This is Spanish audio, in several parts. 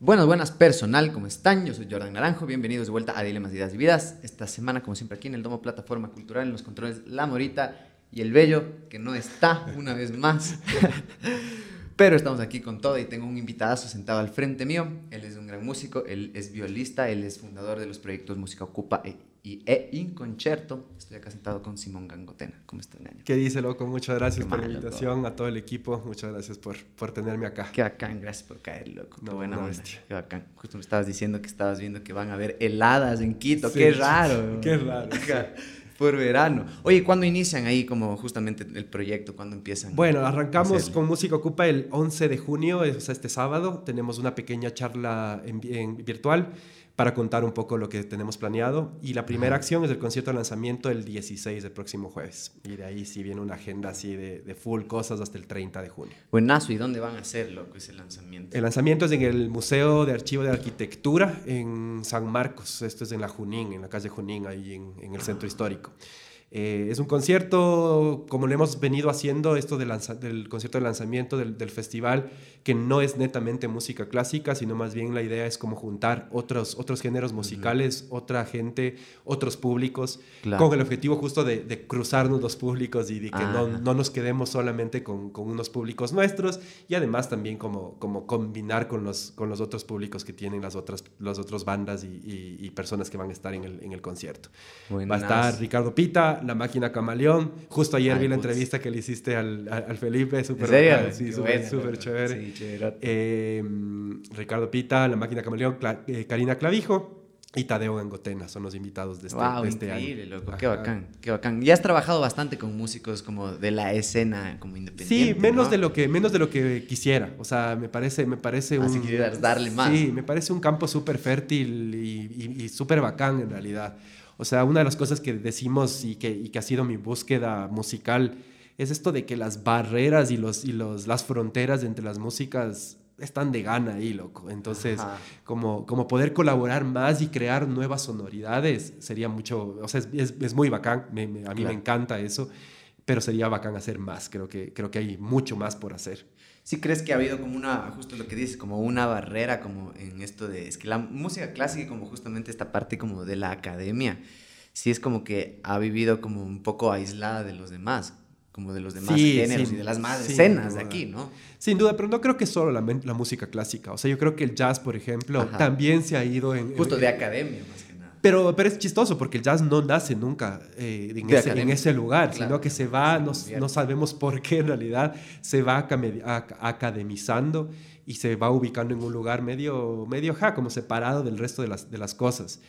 Buenas, buenas, personal, ¿cómo están? Yo soy Jordan Naranjo, bienvenidos de vuelta a Dilemas, Ideas y Vidas. Esta semana, como siempre, aquí en el Domo Plataforma Cultural, en los controles La Morita y El Bello, que no está una vez más. Pero estamos aquí con todo y tengo un invitadazo sentado al frente mío. Él es un gran músico, él es violista, él es fundador de los proyectos Música Ocupa e, y E Inconcerto. Estoy acá sentado con Simón Gangotena. ¿Cómo estás, Ñaño? ¿Qué dice, loco? Muchas gracias Qué por la invitación, a todo el equipo. Muchas gracias por, por tenerme acá. Qué bacán, gracias por caer, loco. Qué No, buena una onda. bestia. Qué bacán. Justo me estabas diciendo que estabas viendo que van a haber heladas en Quito. Sí, Qué raro. qué raro. Por verano. Oye, ¿cuándo inician ahí como justamente el proyecto? ¿Cuándo empiezan? Bueno, arrancamos con Música Ocupa el 11 de junio, o sea, este sábado. Tenemos una pequeña charla en, en virtual para contar un poco lo que tenemos planeado. Y la primera acción es el concierto de lanzamiento el 16 del próximo jueves. Y de ahí sí viene una agenda así de, de full cosas hasta el 30 de junio. Buenazo. ¿Y dónde van a hacer, loco, ese lanzamiento? El lanzamiento es en el Museo de Archivo de Arquitectura en San Marcos. Esto es en la Junín, en la calle Junín, ahí en, en el centro histórico. Eh, es un concierto, como lo hemos venido haciendo, esto del, lanza- del concierto de lanzamiento del, del festival, que no es netamente música clásica, sino más bien la idea es como juntar otros, otros géneros musicales, otra gente, otros públicos, Claro. con el objetivo justo de, de cruzarnos los públicos y de que no, no nos quedemos solamente con, con unos públicos nuestros y además también como, como combinar con los, con los otros públicos que tienen las otras, las otras bandas y, y- y personas que van a estar en el, en el concierto. Va a estar Ricardo Pita, La Máquina Camaleón. Justo ayer Ay, vi la putz. entrevista que le hiciste al, al- Felipe, ¿En súper Sí, súper chévere. Sí. Eh, Ricardo Pita, La Máquina Camaleón, Cla- eh, Karina Clavijo y Tadeo Gangotena son los invitados de este, wow, de este increíble, año. loco. Qué bacán, qué bacán. Y has trabajado bastante con músicos como de la escena como independiente. Sí, menos ¿no? de lo que menos de lo que quisiera. O sea, me parece me parece Ah, un si darle más. Sí, me parece un campo súper fértil y, y- y súper bacán en realidad. O sea, una de las cosas que decimos y que, y que ha sido mi búsqueda musical es esto de que las barreras y los y los las fronteras entre las músicas están de gana ahí, loco. Entonces, Ajá. como, como poder colaborar más y crear nuevas sonoridades sería mucho, o sea, es, es- es muy bacán, me- me- a mí Claro. me encanta eso, pero sería bacán hacer más, creo que, creo que hay mucho más por hacer. ¿Sí crees que ha habido como una, justo lo que dices, como una barrera como en esto de, es que la música clásica, como justamente esta parte como de la academia, sí es como que ha vivido como un poco aislada de los demás, como de los demás Sí, géneros sí, y de las más escenas de aquí, ¿no? Sin duda, pero no creo que solo la, música clásica, o sea, yo creo que el jazz, por ejemplo, Ajá. también se ha ido en... Justo en- de academia más. Pero, pero es chistoso porque el jazz no nace nunca eh, en, ese, en ese lugar, Claro. sino que se va, no, no sabemos por qué en realidad, se va academizando y se va ubicando en un lugar medio, medio ja, como separado del resto de las, de las cosas.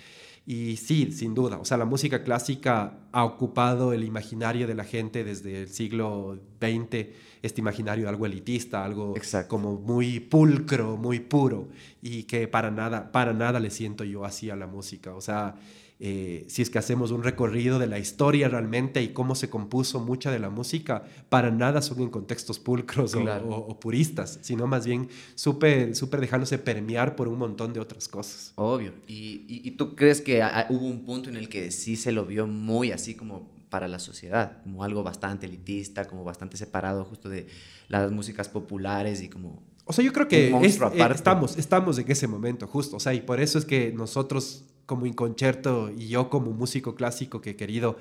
Y sí, sin duda, o sea, la música clásica ha ocupado el imaginario de la gente desde el siglo XX, este imaginario de algo elitista, algo Exacto. como muy pulcro, muy puro, y que para nada, para nada le siento yo así a la música. O sea, eh, si es que hacemos un recorrido de la historia realmente y cómo se compuso mucha de la música, para nada son en contextos pulcros o- Claro. o, o puristas, sino más bien súper súper dejándose permear por un montón de otras cosas. Obvio. ¿Y, y, y tú crees que a- hubo un punto en el que sí se lo vio muy así como para la sociedad, como algo bastante elitista, como bastante separado justo de las músicas populares y como... O sea, yo creo que es- eh, estamos, estamos en ese momento, justo. O sea, y por eso es que nosotros como Inconcerto y yo como músico clásico que he querido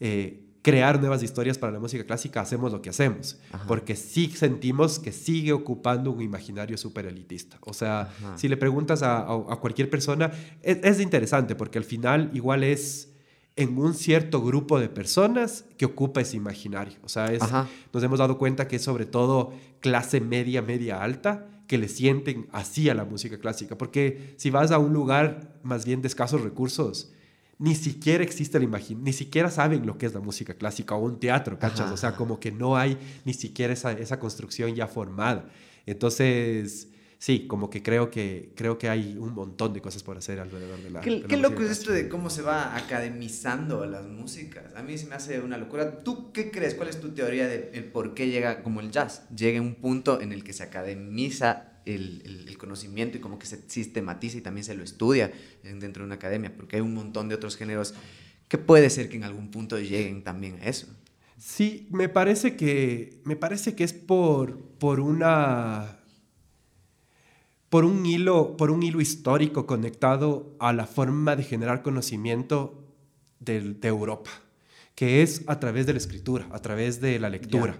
eh, crear nuevas historias para la música clásica, hacemos lo que hacemos. Ajá. Porque sí sentimos que sigue ocupando un imaginario súper elitista. O sea, Ajá. si le preguntas a, a- a cualquier persona, es, es interesante porque al final igual es en un cierto grupo de personas que ocupa ese imaginario. O sea, es, nos hemos dado cuenta que es sobre todo clase media, media alta, que le sienten así a la música clásica. Porque si vas a un lugar más bien de escasos recursos, ni siquiera existe la imaginación, ni siquiera saben lo que es la música clásica o un teatro, ¿cachas? Ajá, O sea, como que no hay ni siquiera esa, esa construcción ya formada. Entonces, sí, como que creo que creo que hay un montón de cosas por hacer alrededor de la. Qué, de la qué loco es esto de cómo se va academizando las músicas. A mí se me hace una locura. ¿Tú qué crees? ¿Cuál es tu teoría de el por qué llega como el jazz? Llega un punto en el que se academiza el, el- el conocimiento y como que se sistematiza y también se lo estudia en- dentro de una academia, porque hay un montón de otros géneros que puede ser que en algún punto lleguen también a eso. Sí, me parece que, me parece que es por, por una... por un hilo, por un hilo histórico conectado a la forma de generar conocimiento de, de Europa, que es a través de la escritura, a través de la lectura.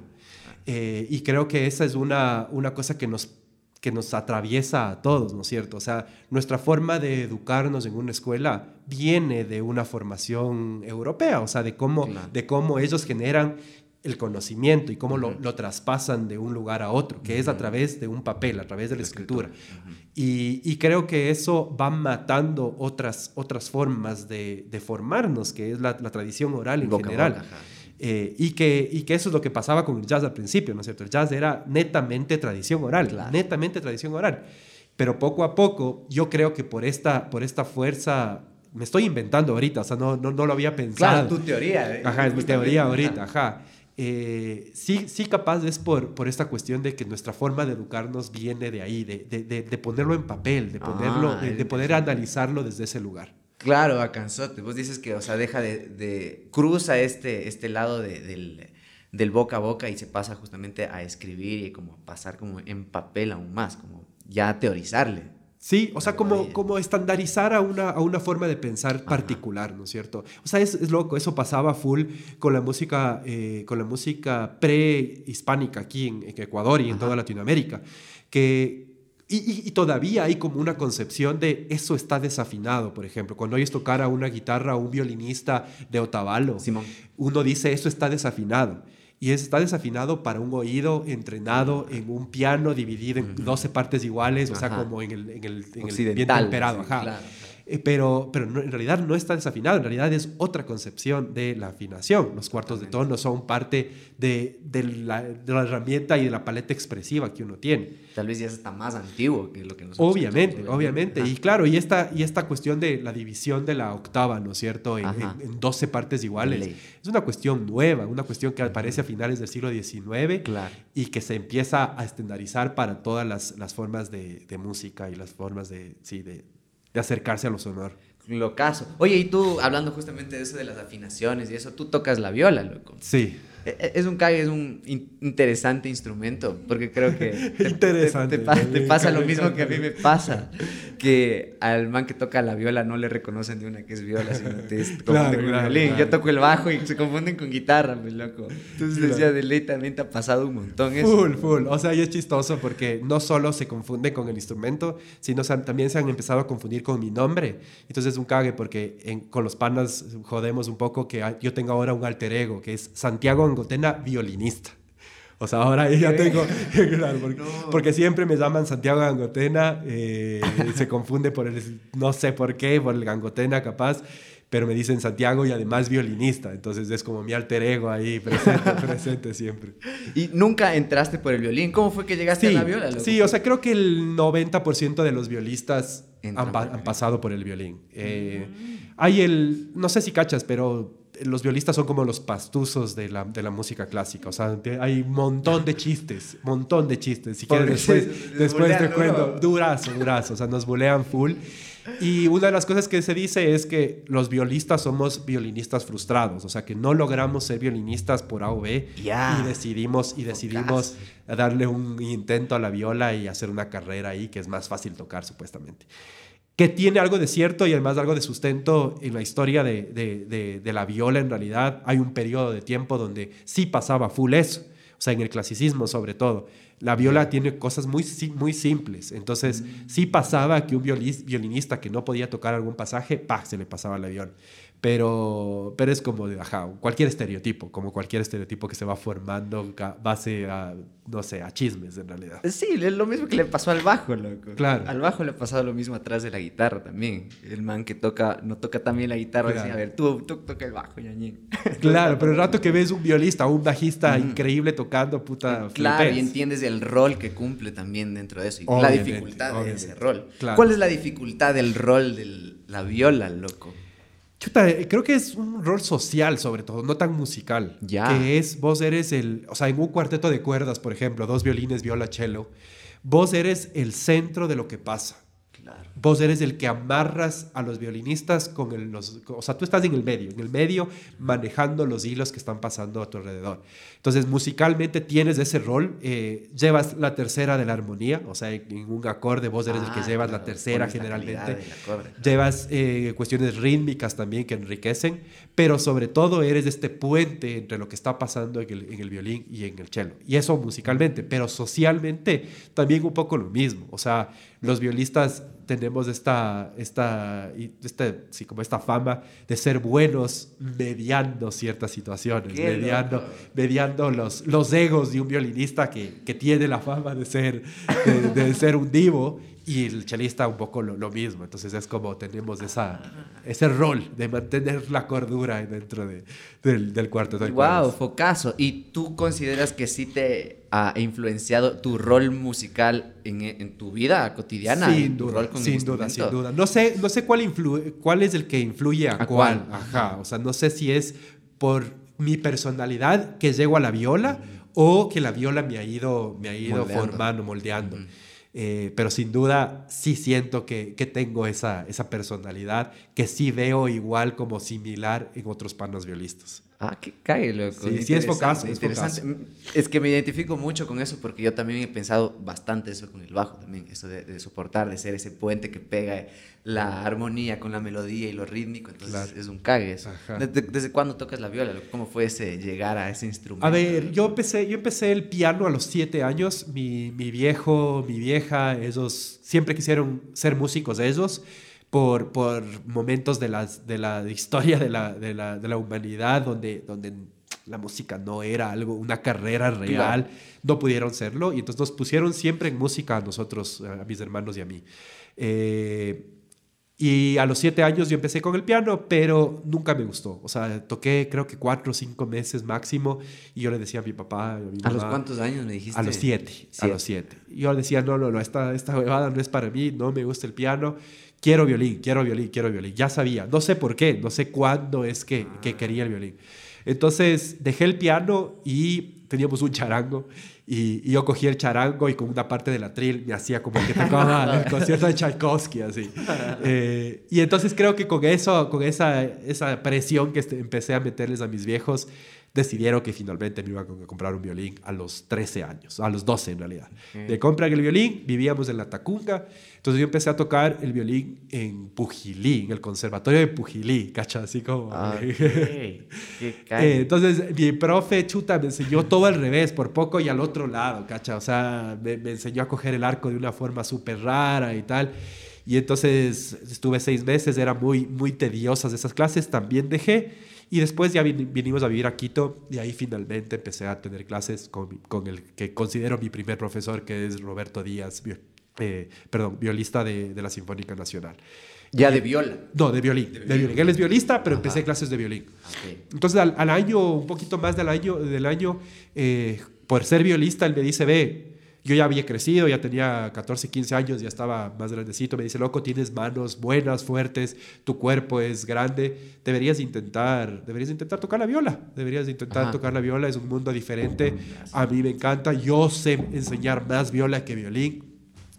Eh, y creo que esa es una, una cosa que nos, que nos atraviesa a todos, ¿no es cierto? O sea, nuestra forma de educarnos en una escuela viene de una formación europea, o sea, de cómo, de cómo ellos generan el conocimiento y cómo lo, lo, traspasan de un lugar a otro, que es a través de un papel, a través de la, escritura. y, y, creo que eso va matando otras, otras formas de, de formarnos, que es la, la tradición oral en general. Eh, y, que, y que eso es lo que pasaba con el jazz al principio, ¿no es cierto? El jazz era netamente tradición oral, netamente tradición oral. Pero poco a poco, yo creo que por esta, por esta fuerza, me estoy inventando ahorita, o sea, no, no, no lo había pensado. Claro, tu teoría. Ajá, es mi teoría ahorita, ajá. Eh, sí, sí capaz es por, por esta cuestión de que nuestra forma de educarnos viene de ahí, de, de, de, ponerlo en papel, de, ponerlo, ah, de, poder analizarlo desde ese lugar. Claro, a canzote. Vos dices que, o sea, deja de, cruza este, este lado del, del, boca a boca y se pasa justamente a escribir y como pasar como en papel aún más, como ya teorizarle. Sí, o sea, como, como estandarizar a una, a una forma de pensar particular, ¿no es cierto? O sea, es, es loco, eso pasaba full con la música, eh, con la música pre-hispánica aquí en, Ecuador y en toda Latinoamérica, que, y, todavía hay como una concepción de eso está desafinado, por ejemplo. Cuando oyes tocar a una guitarra o un violinista de Otavalo, uno dice eso está desafinado. Y está desafinado para un oído entrenado en un piano dividido en 12 partes iguales, o sea, como en el, en el, en el bien temperado. Ajá. Eh, pero, pero en realidad no está desafinado, en realidad es otra concepción de la afinación. Los cuartos de tono son parte de, de, la, de, la, herramienta y de la paleta expresiva que uno tiene. Tal vez ya está más antiguo que lo que nosotros Obviamente, obviamente. Y claro, y esta, y esta cuestión de la división de la octava, ¿no es cierto?, en, en, 12 partes iguales, es una cuestión nueva, una cuestión que aparece a finales del siglo XIX claro. y que se empieza a estandarizar para todas las, las formas de, de música y las formas de, sí, de, de acercarse a los honor. Lo caso. Oye, y tú, hablando justamente de eso de las afinaciones y eso, tú tocas la viola, loco. Sí. E, e, es un cague, es un interesante instrumento, porque creo que te, interesante, te, pasa lo mismo que a mí me pasa, que al man que toca la viola no le reconocen de una que es viola, sino te confunden claro, con claro, violín. Yo toco el bajo y se confunden con guitarra, mi loco. Entonces claro. decía, de ley también te ha pasado un montón eso. Full, full. O sea, y es chistoso porque no solo se confunde con el instrumento, sino también se han empezado a confundir con mi nombre. Entonces es un cague porque en, con los panas jodemos un poco que yo tengo ahora un alter ego, que es Santiago Angotena violinista. O sea, ahora ya tengo, claro, porque, no. porque, siempre me llaman Santiago Gangotena, eh, se confunde por el, no sé por qué, por el Gangotena capaz, pero me dicen Santiago y además violinista, entonces es como mi alter ego ahí presente, presente siempre. ¿Y nunca entraste por el violín? ¿Cómo fue que llegaste sí, a la viola? Loco? Sí, o sea, creo que el 90% de los violistas han, han, pasado por el violín. Eh, mm. Hay el, no sé si cachas, pero los violistas son como los pastuzos de la, de la música clásica. O sea, hay un montón de chistes, montón de chistes. Si quieres, después, después te cuento. Durazo, durazo. O sea, nos bulean full. Y una de las cosas que se dice es que los violistas somos violinistas frustrados, o sea que no logramos ser violinistas por A o B yeah. y decidimos, y decidimos darle un intento a la viola y hacer una carrera ahí que es más fácil tocar supuestamente que tiene algo de cierto y además algo de sustento en la historia de, de, de, de, la viola en realidad. Hay un periodo de tiempo donde sí pasaba full eso, o sea, en el clasicismo sobre todo. La viola tiene cosas muy, muy simples, entonces sí pasaba que un violinista que no podía tocar algún pasaje, ¡pah!, se le pasaba la viola pero, pero es como de, ajá, cualquier estereotipo, como cualquier estereotipo que se va formando base a, no sé, a chismes en realidad. Sí, es lo mismo que le pasó al bajo, loco. Claro. Al bajo le ha pasado lo mismo atrás de la guitarra también. El man que toca, no toca también la guitarra, claro. dice, a ver, tú, tú toca el bajo, ñañín. Claro, pero el rato que ves un violista o un bajista mm. increíble tocando, puta, Claro, flipes. y entiendes el rol que cumple también dentro de eso, y obviamente, la dificultad obviamente. de ese rol. Claro. ¿Cuál es la dificultad del rol de la viola, loco? Chuta, creo que es un rol social sobre todo, no tan musical. Ya. Que es, vos eres el, o sea, en un cuarteto de cuerdas, por ejemplo, dos violines, viola, cello, vos eres el centro de lo que pasa. Vos eres el que amarras a los violinistas con el, los... O sea, tú estás en el medio, en el medio manejando los hilos que están pasando a tu alrededor. Entonces, musicalmente tienes ese rol, eh, llevas la tercera de la armonía, o sea, en, un acorde vos eres el que ah, llevas la tercera generalmente. Llevas eh, cuestiones rítmicas también que enriquecen, pero sobre todo eres este puente entre lo que está pasando en el, en el violín y en el cello. Y eso musicalmente, pero socialmente también un poco lo mismo. O sea, los violistas tenemos esta, esta, este, sí, como esta fama de ser buenos mediando ciertas situaciones, mediando, mediando los, los egos de un violinista que, que tiene la fama de ser, de ser un divo y el chelista un poco lo, mismo. Entonces es como tenemos esa, ese rol de mantener la cordura dentro de, del, del cuarto. De wow, focazo. ¿Y tú consideras que sí te ha influenciado tu rol musical en, en tu vida cotidiana? Sin duda, sin duda, sin duda. No sé, no sé cuál, cuál es el que influye a, cuál. Ajá, o sea, no sé si es por mi personalidad que llego a la viola o que la viola me ha ido, me ha ido formando, moldeando. Eh, pero sin duda sí siento que, que, tengo esa, esa personalidad que sí veo igual como similar en otros panos violistas. Ah, qué cae, loco. Sí, sí es focazo, es Es que me identifico mucho con eso porque yo también he pensado bastante eso con el bajo también, eso de, soportar, de ser ese puente que pega la armonía con la melodía y lo rítmico, entonces es un cague eso. ¿Desde, cuándo tocas la viola? ¿Cómo fue ese llegar a ese instrumento? A ver, yo empecé, yo empecé el piano a los siete años, mi, mi viejo, mi vieja, ellos siempre quisieron ser músicos ellos por, por momentos de, las, de la historia de la, de la, de la humanidad donde, donde la música no era algo, una carrera real, no pudieron serlo y entonces nos pusieron siempre en música a nosotros, a mis hermanos y a mí. Eh, y a los siete años yo empecé con el piano, pero nunca me gustó. O sea, toqué creo que cuatro o cinco meses máximo y yo le decía a mi papá. A, mi ¿A los cuántos años me dijiste? A los siete, a los siete. Y yo le decía, no, no, no, esta, esta huevada no es para mí, no me gusta el piano quiero violín, quiero violín, quiero violín. Ya sabía, no sé por qué, no sé cuándo es que, que quería el violín. Entonces dejé el piano y teníamos un charango y, yo cogí el charango y con una parte del atril me hacía como que tocaba el concierto de Tchaikovsky, así. Eh, y entonces creo que con eso, con esa, esa presión que este, empecé a meterles a mis viejos, decidieron que finalmente me iban a comprar un violín a los 13 años, a los 12 en realidad. De comprar el violín, vivíamos en la Tacunga, entonces yo empecé a tocar el violín en Pujilí, en el conservatorio de Pujilí, ¿cacha? Así como... Ah, eh, entonces mi profe chuta me enseñó todo al revés, por poco y al otro lado, ¿cacha? O sea, me, me enseñó a coger el arco de una forma súper rara y tal. Y entonces estuve seis meses, eran muy, muy tediosas esas clases, también dejé. Y después ya vinimos a vivir a Quito y ahí finalmente empecé a tener clases con, con el que considero mi primer profesor, que es Roberto Díaz, eh, perdón, violista de, de, la Sinfónica Nacional. ¿Ya de viola? No, de violín. De, violín. Él es violista, pero empecé clases de violín. Entonces, al, al, año, un poquito más del año, del año eh, por ser violista, él me dice, ve, yo ya había crecido, ya tenía 14, 15 años, ya estaba más grandecito. Me dice, loco, tienes manos buenas, fuertes, tu cuerpo es grande, deberías intentar, deberías intentar tocar la viola, deberías intentar tocar la viola, es un mundo diferente. A mí me encanta, yo sé enseñar más viola que violín,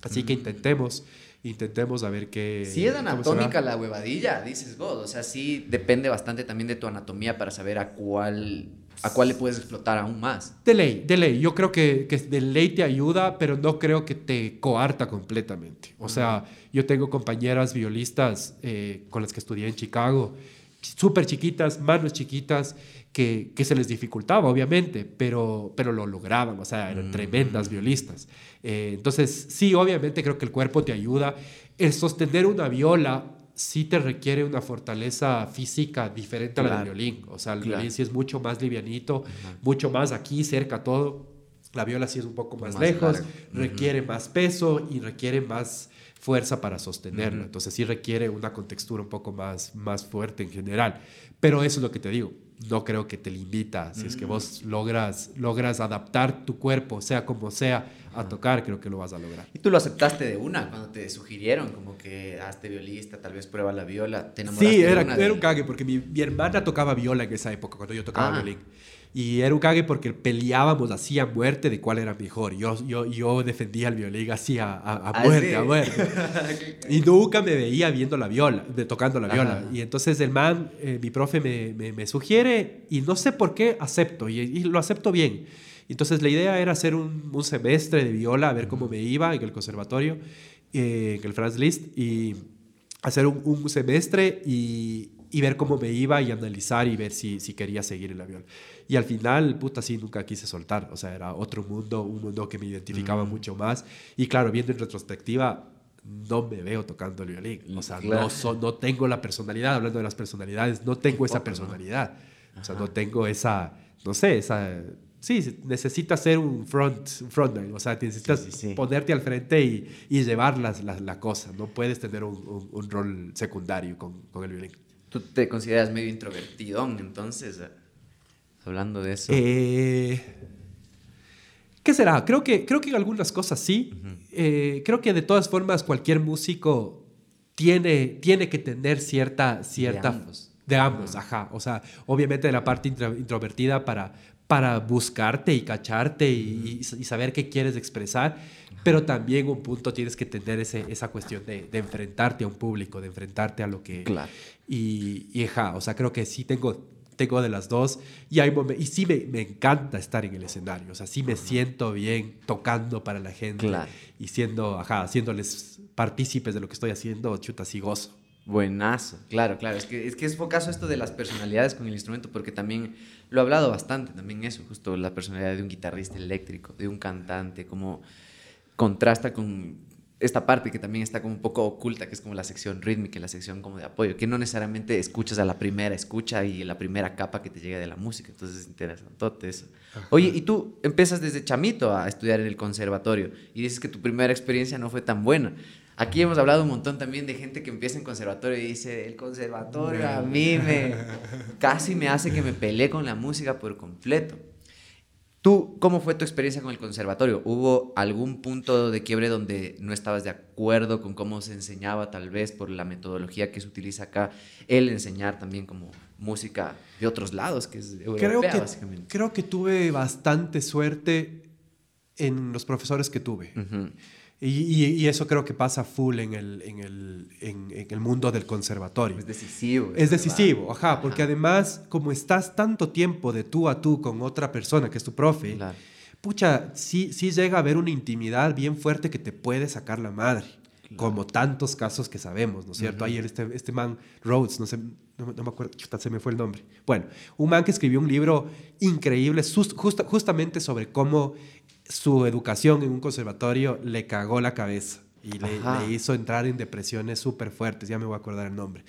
así que intentemos intentemos a ver qué... Sí es anatómica la huevadilla, dices vos. O sea, sí depende bastante también de tu anatomía para saber a cuál a cuál le puedes explotar aún más. De ley, de ley. Yo creo que, que de ley te ayuda, pero no creo que te coarta completamente. O sea, yo tengo compañeras violistas eh, con las que estudié en Chicago, súper chiquitas, manos chiquitas, que, que, se les dificultaba, obviamente, pero, pero lo lograban, o sea, eran tremendas violistas. Eh, entonces, sí, obviamente creo que el cuerpo te ayuda. El sostener una viola sí te requiere una fortaleza física diferente a la del violín. O sea, el violín sí es mucho más livianito, mucho más aquí, cerca todo. La viola sí es un poco más, lejos, requiere más peso y requiere más fuerza para sostenerlo. Entonces sí requiere una contextura un poco más, más fuerte en general. Pero eso es lo que te digo no creo que te limita. Si es que vos logras, logras adaptar tu cuerpo, sea como sea, a tocar, creo que lo vas a lograr. ¿Y tú lo aceptaste de una cuando te sugirieron como que hazte violista, tal vez prueba la viola? ¿Te enamoraste sí, era, de una era un cague, porque mi, mi, hermana tocaba viola en esa época, cuando yo tocaba ah. violín. Y era un cague porque peleábamos así a muerte de cuál era mejor. Yo, yo, yo defendía el violín así a, a, ¿Ah, muerte, sí? a muerte. y nunca me veía viendo la viola, de, tocando la viola. Ajá. Y entonces el man, eh, mi profe me, me, me sugiere y no sé por qué acepto y, y lo acepto bien. Entonces la idea era hacer un, un semestre de viola, a ver cómo me iba en el conservatorio, eh, en el Franz Liszt, y hacer un, un semestre y, y ver cómo me iba y analizar y ver si, si quería seguir en la viola. Y al final, puta, sí, nunca quise soltar. O sea, era otro mundo, un mundo que me identificaba mucho más. Y claro, viendo en retrospectiva, no me veo tocando el violín. O sea, Claro. no, so- no tengo la personalidad, hablando de las personalidades, no tengo esa personalidad. O sea, no tengo esa, no sé, esa... Sí, necesitas ser un front, un frontman, o sea, necesitas Sí, sí, sí. ponerte al frente y, y llevar las- la, la cosa. No puedes tener un, un- un rol secundario con, con el violín. Tú te consideras medio introvertidón, entonces, eh, hablando de eso. Eh, ¿Qué será? Creo que, creo que en algunas cosas sí. Eh, creo que de todas formas cualquier músico tiene, tiene que tener cierta... cierta De ambos. De ambos, ajá. O sea, obviamente de la parte intro- introvertida para, para buscarte y cacharte y, y- y saber qué quieres expresar, pero también un punto tienes que tener ese, esa cuestión de, de enfrentarte a un público, de enfrentarte a lo que... Claro. Y, y ajá, o sea, creo que sí tengo, tengo de las dos. Y, hay y sí me, me encanta estar en el escenario. O sea, sí me siento bien tocando para la gente. Claro. Y siendo, ajá, haciéndoles partícipes de lo que estoy haciendo, chuta, sí gozo. Buenazo, claro, claro. Es que es que es focazo esto de las personalidades con el instrumento, porque también lo he hablado bastante, también eso, justo la personalidad de un guitarrista eléctrico, de un cantante, como contrasta con esta parte que también está como un poco oculta, que es como la sección rítmica la sección como de apoyo, que no necesariamente escuchas a la primera escucha y la primera capa que te llega de la música, entonces es interesante eso. Oye, y tú empiezas desde chamito a estudiar en el conservatorio y dices que tu primera experiencia no fue tan buena. Aquí hemos hablado un montón también de gente que empieza en conservatorio y dice, el conservatorio a mí me casi me hace que me peleé con la música por completo. ¿Tú cómo fue tu experiencia con el conservatorio? ¿Hubo algún punto de quiebre donde no estabas de acuerdo con cómo se enseñaba, tal vez por la metodología que se utiliza acá, el enseñar también como música de otros lados, que es europea, Creo que, básicamente? creo que tuve bastante suerte en los profesores que tuve. Ujú. Y, y- y eso creo que pasa full en el, en el, en- en el mundo del conservatorio. Es decisivo. Es decisivo, ajá, porque además, como estás tanto tiempo de tú a tú con otra persona que es tu profe, Claro. pucha, sí, sí llega a haber una intimidad bien fuerte que te puede sacar la madre, como tantos casos que sabemos, ¿no es cierto? Ayer este, este man, Rhodes, no sé, no, me- no me acuerdo, se me fue el nombre. Bueno, un man que escribió un libro increíble justamente sobre cómo su educación en un conservatorio le cagó la cabeza y le, hizo entrar en depresiones súper fuertes, ya me voy a acordar el nombre.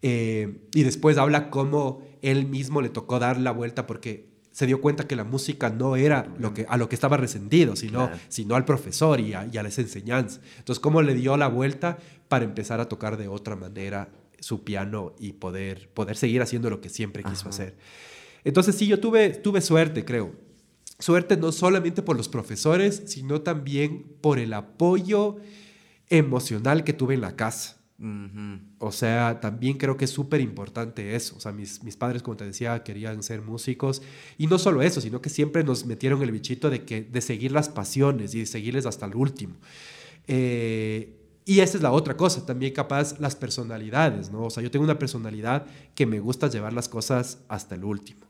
Eh, y después habla cómo él mismo le tocó dar la vuelta porque se dio cuenta que la música no era lo que, a lo que estaba resentido, sino, Claro. sino al profesor y a, y a las enseñanzas. Entonces, cómo le dio la vuelta para empezar a tocar de otra manera su piano y poder, poder seguir haciendo lo que siempre quiso Ajá. hacer. Entonces, sí, yo tuve, tuve suerte, creo. Suerte no solamente por los profesores, sino también por el apoyo emocional que tuve en la casa. O sea, también creo que es súper importante eso. O sea, mis, mis padres, como te decía, querían ser músicos. Y no solo eso, sino que siempre nos metieron el bichito de, que, de seguir las pasiones y de seguirles hasta el último. Eh, y esa es la otra cosa, también capaz las personalidades, ¿no? O sea, yo tengo una personalidad que me gusta llevar las cosas hasta el último.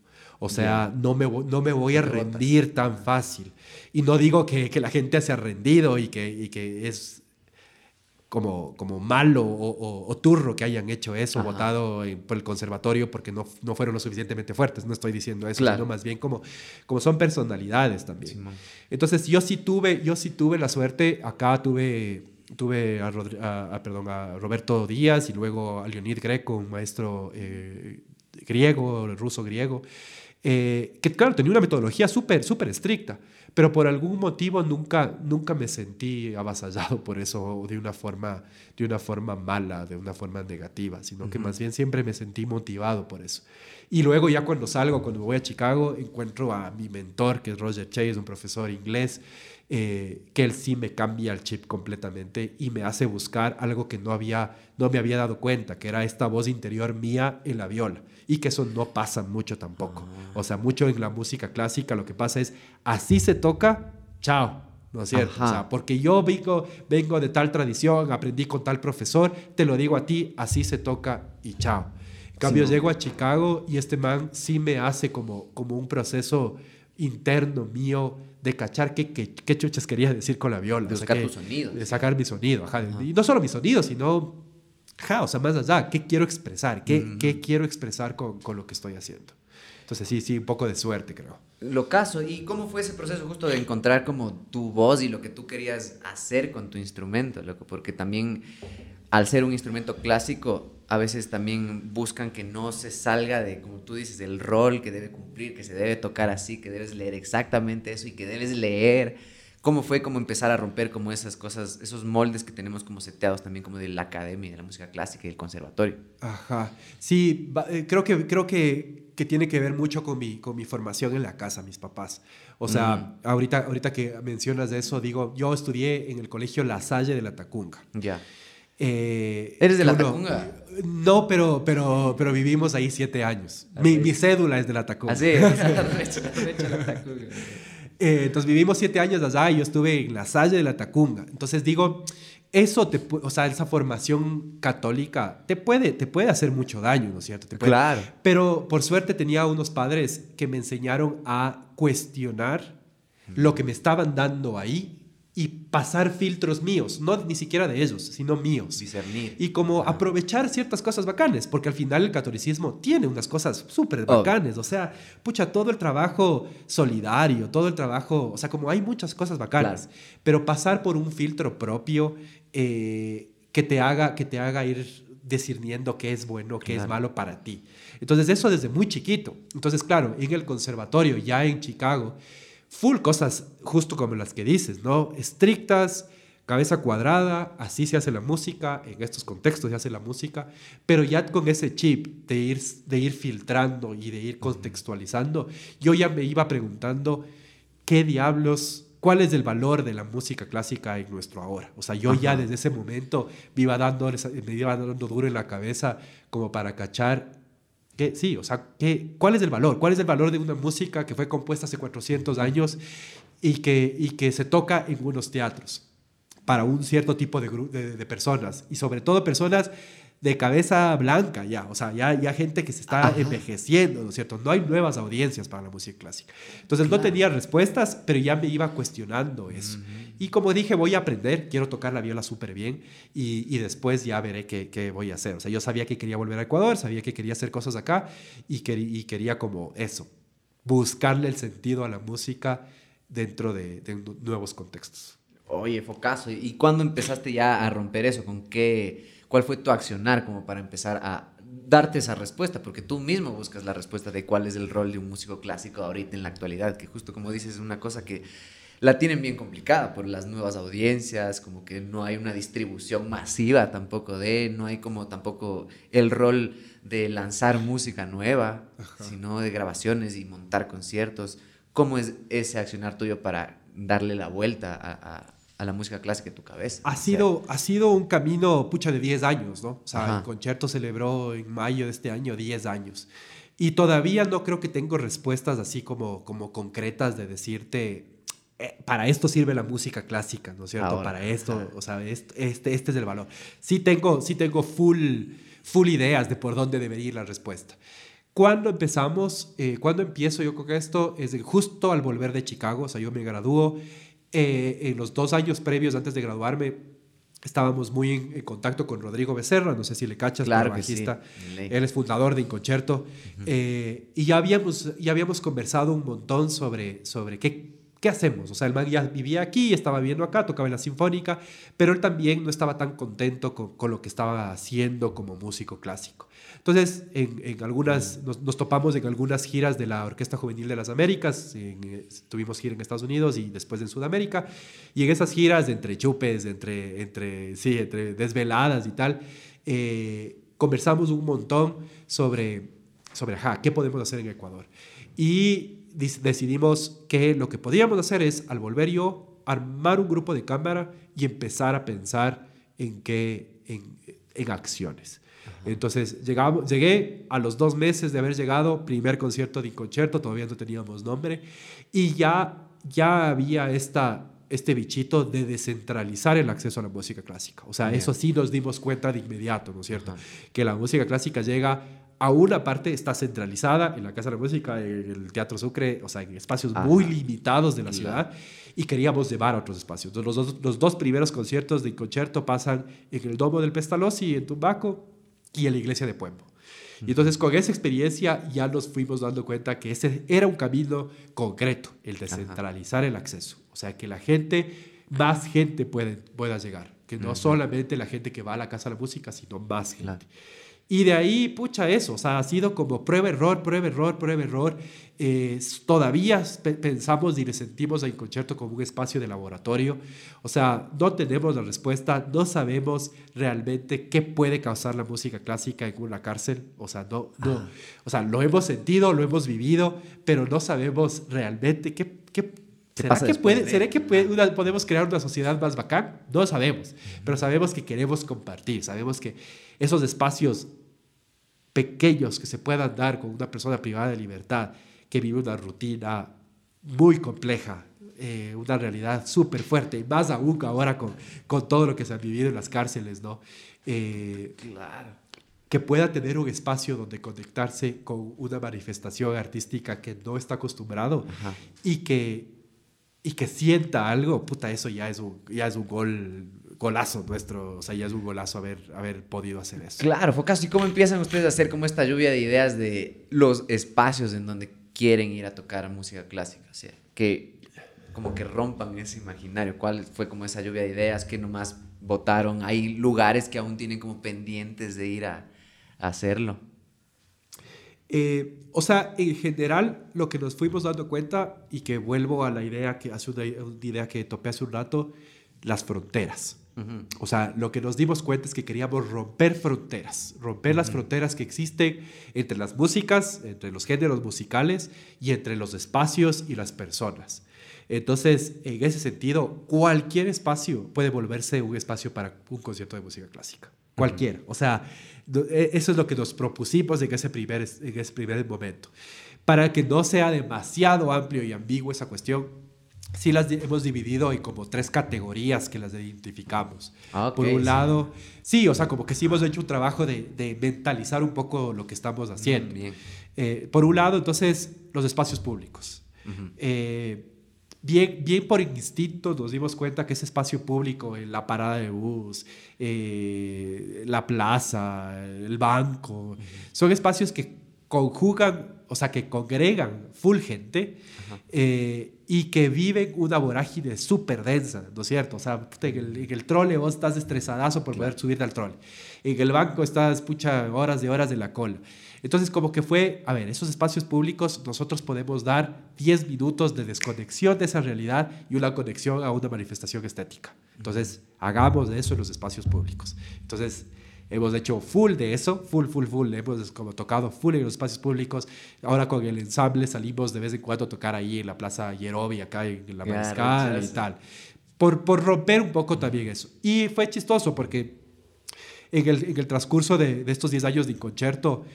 O sea, no me, no me voy a rendir tan fácil. Y no digo que, que la gente se ha rendido y que, y que es como, como malo o, o- o turro que hayan hecho eso, Ajá. votado en- por el conservatorio porque no, no fueron lo suficientemente fuertes. No estoy diciendo eso, Claro. sino más bien como, como son personalidades también. Simón. Entonces yo sí tuve, yo sí tuve la suerte, acá tuve, tuve a, Rodri- a- a, perdón, a Roberto Díaz y luego a Leonid Greco, un maestro eh, griego, ruso griego, eh, que claro, tenía una metodología súper, súper estricta, pero por algún motivo nunca, nunca me sentí avasallado por eso de una forma, de una forma mala, de una forma negativa, sino que Ujú. más bien siempre me sentí motivado por eso. Y luego ya cuando salgo, cuando me voy a Chicago, encuentro a mi mentor, que es Roger Chase, un profesor inglés, eh, que él sí me cambia el chip completamente y me hace buscar algo que no, había, no me había dado cuenta, que era esta voz interior mía en la viola. Y que eso no pasa mucho tampoco. Ah. O sea, mucho en la música clásica lo que pasa es, así se toca, chao. ¿no es cierto? O sea, porque yo vengo, vengo de tal tradición, aprendí con tal profesor, te lo digo a ti, así se toca y chao. En cambio, llego a Chicago y este man sí me hace como, como un proceso interno mío de cachar qué, qué, qué chuchas quería decir con la viola. De sacar tu sonido. De sacar mi sonido, ajá. Y no solo mi sonido, sino, ajá, o sea, más allá, qué quiero expresar, qué, qué quiero expresar con, con, lo que estoy haciendo. Entonces sí, sí, un poco de suerte, creo. Lo caso, ¿y cómo fue ese proceso justo de encontrar como tu voz y lo que tú querías hacer con tu instrumento, loco? Porque también al ser un instrumento clásico, a veces también buscan que no se salga de, como tú dices, del rol que debe cumplir, que se debe tocar así, que debes leer exactamente eso y que debes leer. ¿Cómo fue como empezar a romper como esas cosas, esos moldes que tenemos como seteados también como de la academia, de la música clásica y del conservatorio? Ajá, sí, eh, creo que, creo que, que tiene que ver mucho con mi, con mi formación en la casa, mis papás. O sea, mm. ahorita, ahorita que mencionas de eso, digo, yo estudié en el colegio La Salle de la Tacunga. Ya. Eh, ¿Eres de la Tacunga? No, pero, pero, pero vivimos ahí siete años. ¿Ah, mi, mi, cédula es de la Tacunga. Así eh, entonces vivimos siete años allá y yo estuve en la Salle de la Tacunga. Entonces digo, eso, te, o sea, esa formación católica te puede, te puede hacer mucho daño, ¿no es cierto? Te claro. Pero por suerte tenía unos padres que me enseñaron a cuestionar lo que me estaban dando ahí y pasar filtros míos, no ni siquiera de ellos, sino míos. Discernir. Y como aprovechar ciertas cosas bacanes, porque al final el catolicismo tiene unas cosas súper bacanes, o sea, pucha, todo el trabajo solidario, todo el trabajo, o sea, como hay muchas cosas bacanas, pero pasar por un filtro propio eh, que, te haga, que te haga ir discerniendo qué es bueno, qué es malo para ti. Entonces eso desde muy chiquito. Entonces, claro, en el conservatorio, ya en Chicago, full cosas justo como las que dices, ¿no? Estrictas, cabeza cuadrada, así se hace la música, en estos contextos se hace la música, pero ya con ese chip de ir, de ir filtrando y de ir contextualizando, yo ya me iba preguntando qué diablos, cuál es el valor de la música clásica en nuestro ahora. O sea, yo ya desde ese momento me iba, dando, me iba dando duro en la cabeza como para cachar sí, o sea, ¿qué, ¿cuál es el valor? ¿Cuál es el valor de una música que fue compuesta hace 400 años y que, y que se toca en unos teatros para un cierto tipo de, de personas? Y sobre todo personas de cabeza blanca ya, o sea, ya, ya gente que se está envejeciendo, ¿no es cierto? No hay nuevas audiencias para la música clásica. Entonces no tenía respuestas, pero ya me iba cuestionando eso. Y como dije, voy a aprender, quiero tocar la viola súper bien y, y, después ya veré qué, qué, voy a hacer. O sea, yo sabía que quería volver a Ecuador, sabía que quería hacer cosas acá y, que, y quería como eso, buscarle el sentido a la música dentro de, de nuevos contextos. Oye, Focaso, ¿y cuándo empezaste ya a romper eso? ¿Con qué? ¿Cuál fue tu accionar como para empezar a darte esa respuesta? Porque tú mismo buscas la respuesta de cuál es el rol de un músico clásico ahorita en la actualidad, que justo como dices es una cosa que la tienen bien complicada por las nuevas audiencias, como que no hay una distribución masiva tampoco de, no hay como tampoco el rol de lanzar música nueva, sino de grabaciones y montar conciertos. ¿Cómo es ese accionar tuyo para darle la vuelta a a la música clásica en tu cabeza. Ha sido, ha sido un camino, pucha, de 10 años, ¿no? O sea, el concierto celebró en mayo de este año 10 años. Y todavía no creo que tengo respuestas así como, como concretas de decirte, eh, para esto sirve la música clásica, ¿no es cierto? para esto, o sea, este, este, este, es el valor. Sí tengo, sí tengo full, full ideas de por dónde debería ir la respuesta. Cuando empezamos, eh, cuando empiezo yo con esto, es justo al volver de Chicago, o sea, yo me gradúo eh, en los dos años previos antes de graduarme, estábamos muy en, contacto con Rodrigo Becerra, no sé si le cachas, claro bajista. Él es fundador de Inconcerto. Eh, y ya habíamos, ya habíamos conversado un montón sobre, sobre qué, qué hacemos. O sea, el man ya vivía aquí, estaba viviendo acá, tocaba en la Sinfónica, pero él también no estaba tan contento con, con lo que estaba haciendo como músico clásico. Entonces, en, algunas, nos, topamos en algunas giras de la Orquesta Juvenil de las Américas, eh, tuvimos gira en Estados Unidos y después en Sudamérica, y en esas giras entre chupes, entre, entre, sí, entre desveladas y tal, eh, conversamos un montón sobre, sobre ajá, qué podemos hacer en Ecuador. Y decidimos que lo que podíamos hacer es, al volver yo, armar un grupo de cámara y empezar a pensar en qué, en, en acciones. Entonces llegamos, llegué a los dos meses de haber llegado, primer concierto de concierto, todavía no teníamos nombre, y ya, ya había esta, este bichito de descentralizar el acceso a la música clásica. O sea, eso sí nos dimos cuenta de inmediato, ¿no es cierto? Que la música clásica llega a una parte, está centralizada en la Casa de la Música, en el Teatro Sucre, o sea, en espacios muy limitados de la ciudad, y queríamos llevar a otros espacios. Entonces, los, dos, los dos primeros conciertos de concierto pasan en el Domo del Pestalozzi, en Tumbaco, y en la iglesia de Pueblo. Y entonces con esa experiencia ya nos fuimos dando cuenta que ese era un camino concreto, el de centralizar el acceso. O sea, que la gente, más gente puede, pueda llegar. Que no solamente la gente que va a la Casa de la Música, sino más gente. Y de ahí, pucha, eso, o sea, ha sido como prueba, error, prueba, error, prueba, error. Eh, todavía pensamos y le sentimos al concierto como un espacio de laboratorio. O sea, no tenemos la respuesta, no sabemos realmente qué puede causar la música clásica en una cárcel. O sea, no, no, ah. o sea, lo hemos sentido, lo hemos vivido, pero no sabemos realmente qué, qué ¿Será que, puede, ¿Será que podemos crear una sociedad más bacán? No sabemos, pero sabemos que queremos compartir, sabemos que esos espacios pequeños que se puedan dar con una persona privada de libertad que vive una rutina muy compleja, eh, una realidad súper fuerte, y más aún ahora con, con todo lo que se ha vivido en las cárceles, ¿no? Eh, claro. Que pueda tener un espacio donde conectarse con una manifestación artística que no está acostumbrado y que, y que sienta algo, puta, eso ya es un, ya es un gol golazo nuestro, o sea, ya es un golazo haber, haber podido hacer eso. Claro, Focas, ¿y cómo empiezan ustedes a hacer como esta lluvia de ideas de los espacios en donde quieren ir a tocar música clásica? O sea, que como que rompan ese imaginario. ¿Cuál fue como esa lluvia de ideas que nomás votaron? ¿Hay lugares que aún tienen como pendientes de ir a, hacerlo? Eh, o sea, en general, lo que nos fuimos dando cuenta, y que vuelvo a la idea que hace una idea que topé hace un rato, las fronteras. O sea, lo que nos dimos cuenta es que queríamos romper fronteras, romper las fronteras que existen entre las músicas, entre los géneros musicales y entre los espacios y las personas. Entonces, en ese sentido, cualquier espacio puede volverse un espacio para un concierto de música clásica. Cualquiera. O sea, e, eso es lo que nos propusimos en ese primer, en ese primer momento. Para que no sea demasiado amplio y ambiguo esa cuestión, sí las hemos dividido en como tres categorías que las identificamos. Ah, Por un lado, sí. o sea, como que sí hemos hecho un trabajo de, mentalizar un poco lo que estamos mm, haciendo. Eh, por un lado, entonces, los espacios públicos. Eh, bien, bien por instinto nos dimos cuenta que ese espacio público, la parada de bus, eh, la plaza, el banco, son espacios que conjugan, o sea, que congregan full gente eh, y que viven una vorágine súper densa, ¿no es cierto? O sea, en el, en el, trole vos estás estresadazo por poder subirte al trole. En el banco estás, pucha, horas de horas de la cola. Entonces, como que fue, a ver, esos espacios públicos nosotros podemos dar 10 minutos de desconexión de esa realidad y una conexión a una manifestación estética. Entonces, hagamos de eso en los espacios públicos. Entonces, Hemos hecho full de eso, full, full, full. Hemos como tocado full en los espacios públicos. Ahora con el ensamble salimos de vez en cuando a tocar ahí en la Plaza Yerobi, acá en la Mariscal y tal. Por, por romper un poco también eso. Y fue chistoso porque en el, en el transcurso de, de estos 10 años de concierto,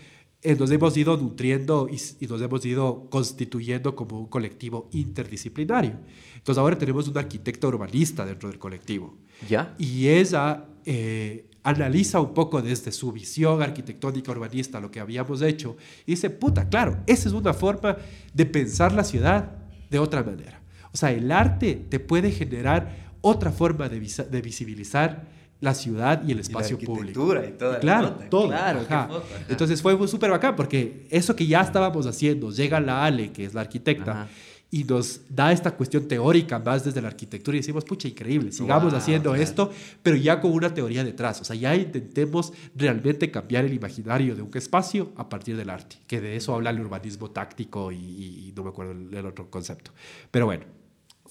nos hemos ido nutriendo y, y, nos hemos ido constituyendo como un colectivo interdisciplinario. Entonces ahora tenemos una arquitecta urbanista dentro del colectivo. ¿Ya? Y ella eh, analiza un poco desde su visión arquitectónica urbanista lo que habíamos hecho y dice, puta, claro, esa es una forma de pensar la ciudad de otra manera. O sea, el arte te puede generar otra forma de, de visibilizar la ciudad y el espacio público. Y toda claro, todo. Claro, Entonces fue súper bacán porque eso que ya estábamos haciendo, llega la Ale, que es la arquitecta, y nos da esta cuestión teórica más desde la arquitectura y decimos, pucha, increíble, sigamos haciendo esto, pero ya con una teoría detrás. O sea, ya intentemos realmente cambiar el imaginario de un espacio a partir del arte, que de eso habla el urbanismo táctico y, no me acuerdo el, otro concepto. Pero bueno,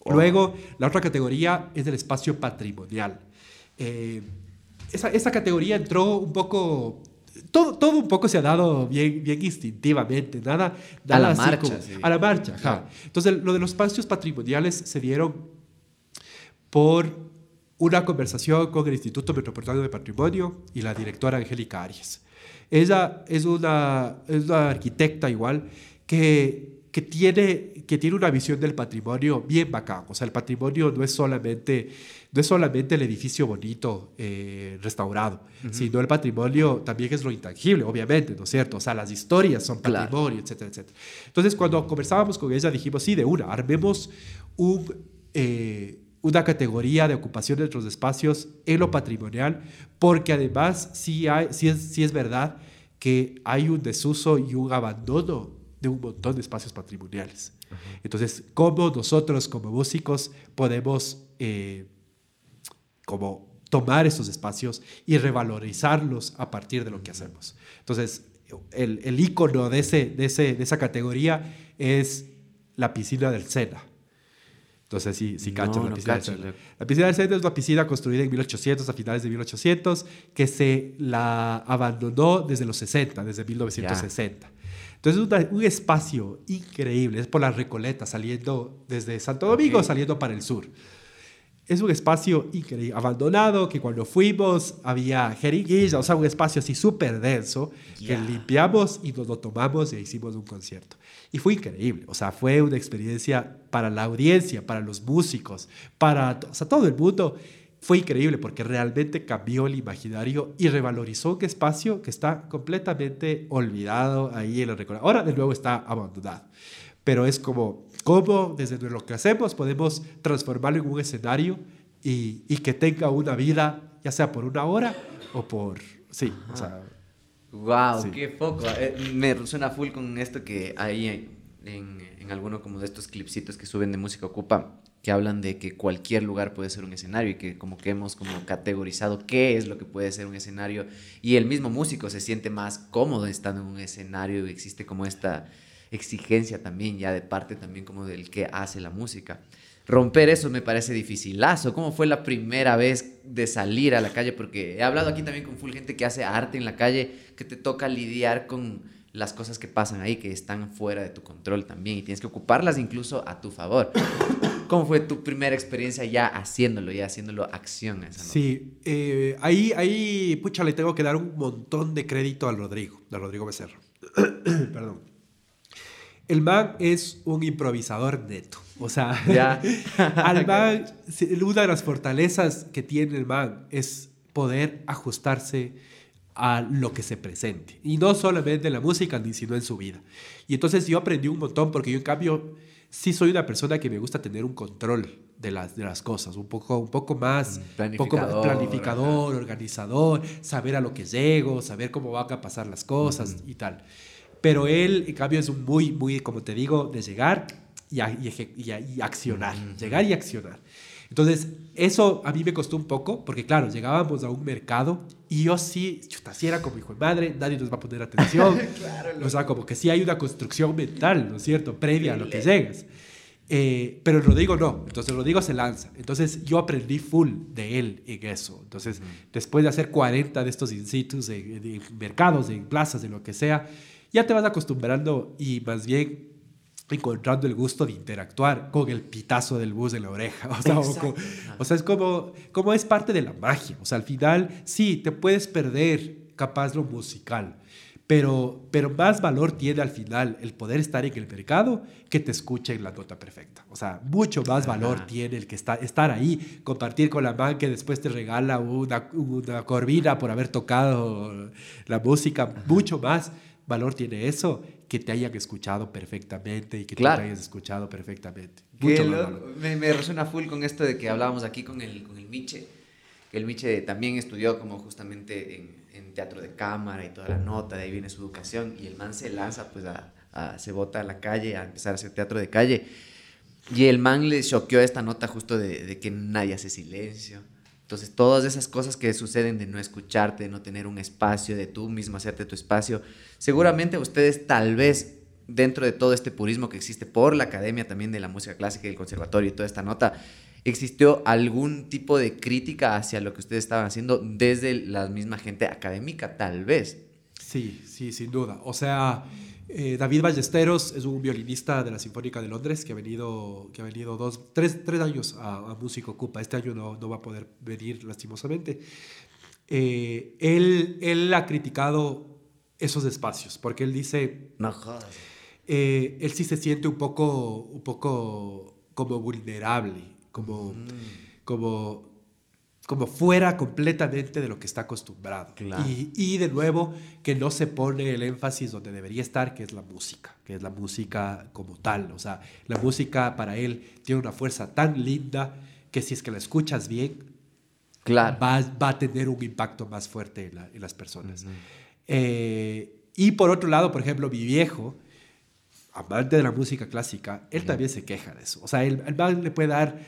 luego la otra categoría es del espacio patrimonial. Eh, esa, esa categoría entró un poco todo, todo un poco se ha dado bien, bien instintivamente, nada, a la marcha. A la marcha, Entonces, lo de los espacios patrimoniales se dieron por una conversación con el Instituto Metropolitano de Patrimonio y la directora Angélica Arias. Ella es una, es una arquitecta igual que, que, tiene, que tiene una visión del patrimonio bien bacán. O sea, el patrimonio no es solamente, no es solamente el edificio bonito eh, restaurado, sino el patrimonio también es lo intangible, obviamente, ¿no es cierto? O sea, las historias son patrimonio, etcétera, etcétera. Entonces, cuando conversábamos con ella, dijimos, sí, de una, armemos un... Eh, una categoría de ocupación de otros espacios en lo patrimonial, porque además sí, hay, sí, es, sí es verdad que hay un desuso y un abandono de un montón de espacios patrimoniales. Entonces, ¿cómo nosotros como músicos podemos eh, como tomar esos espacios y revalorizarlos a partir de lo que hacemos? Entonces, el, el icono de, ese, de, ese, de esa categoría es la piscina del Sena entonces, sí, sí cacho la piscina del centro. La piscina del centro es una piscina construida en 1800, a finales de 1800, que se la abandonó desde los 60, desde 1960. Entonces, es un espacio increíble. Es por la Recoleta, saliendo desde Santo Domingo, saliendo para el sur. Es un espacio increíble, abandonado, que cuando fuimos había jeringuilla, o sea, un espacio así súper denso, que limpiamos y nos lo tomamos y hicimos un concierto. Y fue increíble, o sea, fue una experiencia para la audiencia, para los músicos, para o sea, todo el mundo. Fue increíble porque realmente cambió el imaginario y revalorizó un espacio que está completamente olvidado ahí en el recuerdo. Ahora de nuevo está abandonado, pero es como cómo desde lo que hacemos podemos transformarlo en un escenario y, y que tenga una vida, ya sea por una hora o por... Sí, o sea, Wow, qué foco. Eh, me suena full con esto que hay en, en, alguno como de estos clipsitos que suben de música ocupa, que hablan de que cualquier lugar puede ser un escenario y que como que hemos como categorizado qué es lo que puede ser un escenario y el mismo músico se siente más cómodo estando en un escenario y existe como esta exigencia también ya de parte también como del que hace la música romper eso me parece dificilazo. ¿Cómo fue la primera vez de salir a la calle? Porque he hablado aquí también con full gente que hace arte en la calle, que te toca lidiar con las cosas que pasan ahí, que están fuera de tu control también, y tienes que ocuparlas incluso a tu favor. ¿Cómo fue tu primera experiencia ya haciéndolo, ya haciéndolo acción? Esa Sí, eh, ahí, ahí, pucha, le tengo que dar un montón de crédito al Rodrigo, al Rodrigo Becerro. Perdón. El man es un improvisador neto. O sea, ya. al man, una de las fortalezas que tiene el man es poder ajustarse a lo que se presente. Y no solamente en la música, sino en su vida. Y entonces yo aprendí un montón, porque yo en cambio sí soy una persona que me gusta tener un control de las, de las cosas, un poco, un poco más planificador, poco planificador organizador, saber a lo que llego, saber cómo van a pasar las cosas y tal. Pero él, en cambio, es muy, muy, como te digo, de llegar y, y, accionar. Llegar y accionar. Entonces, eso a mí me costó un poco, porque claro, llegábamos a un mercado y yo sí, chuta, si era como hijo de madre, nadie nos va a poner atención. claro, o sea, como que sí hay una construcción mental, ¿no es cierto?, previa a lo que llegas. Eh, pero Rodrigo no, entonces Rodrigo se lanza. Entonces yo aprendí full de él en eso. Entonces, después de hacer 40 de estos in situ, de, mercados, en plazas, de lo que sea, ya te vas acostumbrando y más bien encontrando el gusto de interactuar con el pitazo del bus en la oreja. O sea, o, sea es como, como es parte de la magia. O sea, al final sí, te puedes perder capaz lo musical, pero, pero más valor tiene al final el poder estar en el mercado que te escuchen la nota perfecta. O sea, mucho más valor tiene el que está, estar ahí, compartir con la man que después te regala una, una corvina por haber tocado la música, mucho más valor tiene eso que te hayan escuchado perfectamente y que te hayas escuchado perfectamente. me, me, resuena full con esto de que hablábamos aquí con el, con el Miche, que el Miche también estudió como justamente en, teatro de cámara y toda la nota, de ahí viene su educación, y el man se lanza, pues a, se bota a la calle a empezar a hacer teatro de calle. Y el man le choqueó esta nota justo de, de que nadie hace silencio entonces, todas esas cosas que suceden de no escucharte, de no tener un espacio, de tú mismo hacerte tu espacio, seguramente ustedes tal vez dentro de todo este purismo que existe por la Academia también de la Música Clásica y el Conservatorio y toda esta nota, ¿existió algún tipo de crítica hacia lo que ustedes estaban haciendo desde la misma gente académica, tal vez? Sí, sí, sin duda. O sea, Eh, David Ballesteros es un violinista de la Sinfónica de Londres que ha venido, que ha venido dos, tres, tres años a, a Músico Ocupa. Este año no, no va a poder venir lastimosamente. Eh, él, él ha criticado esos espacios porque él dice, No eh, él sí se siente un poco, un poco como vulnerable, como, como, como fuera completamente de lo que está acostumbrado. Claro. Y, y de nuevo, que no se pone el énfasis donde debería estar, que es la música, que es la música como tal. O sea, la música para él tiene una fuerza tan linda que si es que la escuchas bien, Claro. va, va a tener un impacto más fuerte en, la- en las personas. Eh, y por otro lado, por ejemplo, mi viejo, amante de la música clásica, él también se queja de eso. O sea, el man le puede dar,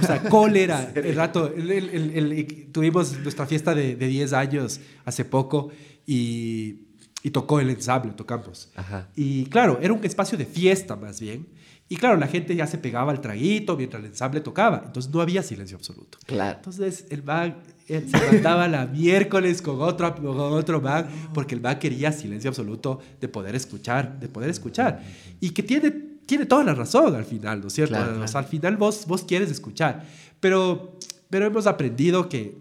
o sea, cólera. el rato, el- el- tuvimos nuestra fiesta de, de 10 años hace poco y, y tocó el ensamble, tocamos. Ajá. Y claro, era un espacio de fiesta más bien. Y claro, la gente ya se pegaba al traguito mientras el ensamble tocaba. Entonces no había silencio absoluto. Claro. Entonces el man él se mandaba la miércoles con otro, con otro man porque el man quería silencio absoluto de poder escuchar, de poder escuchar. Y que tiene, tiene toda la razón al final, ¿no es cierto? Claro, O sea, al final vos, vos quieres escuchar. Pero, pero hemos aprendido que,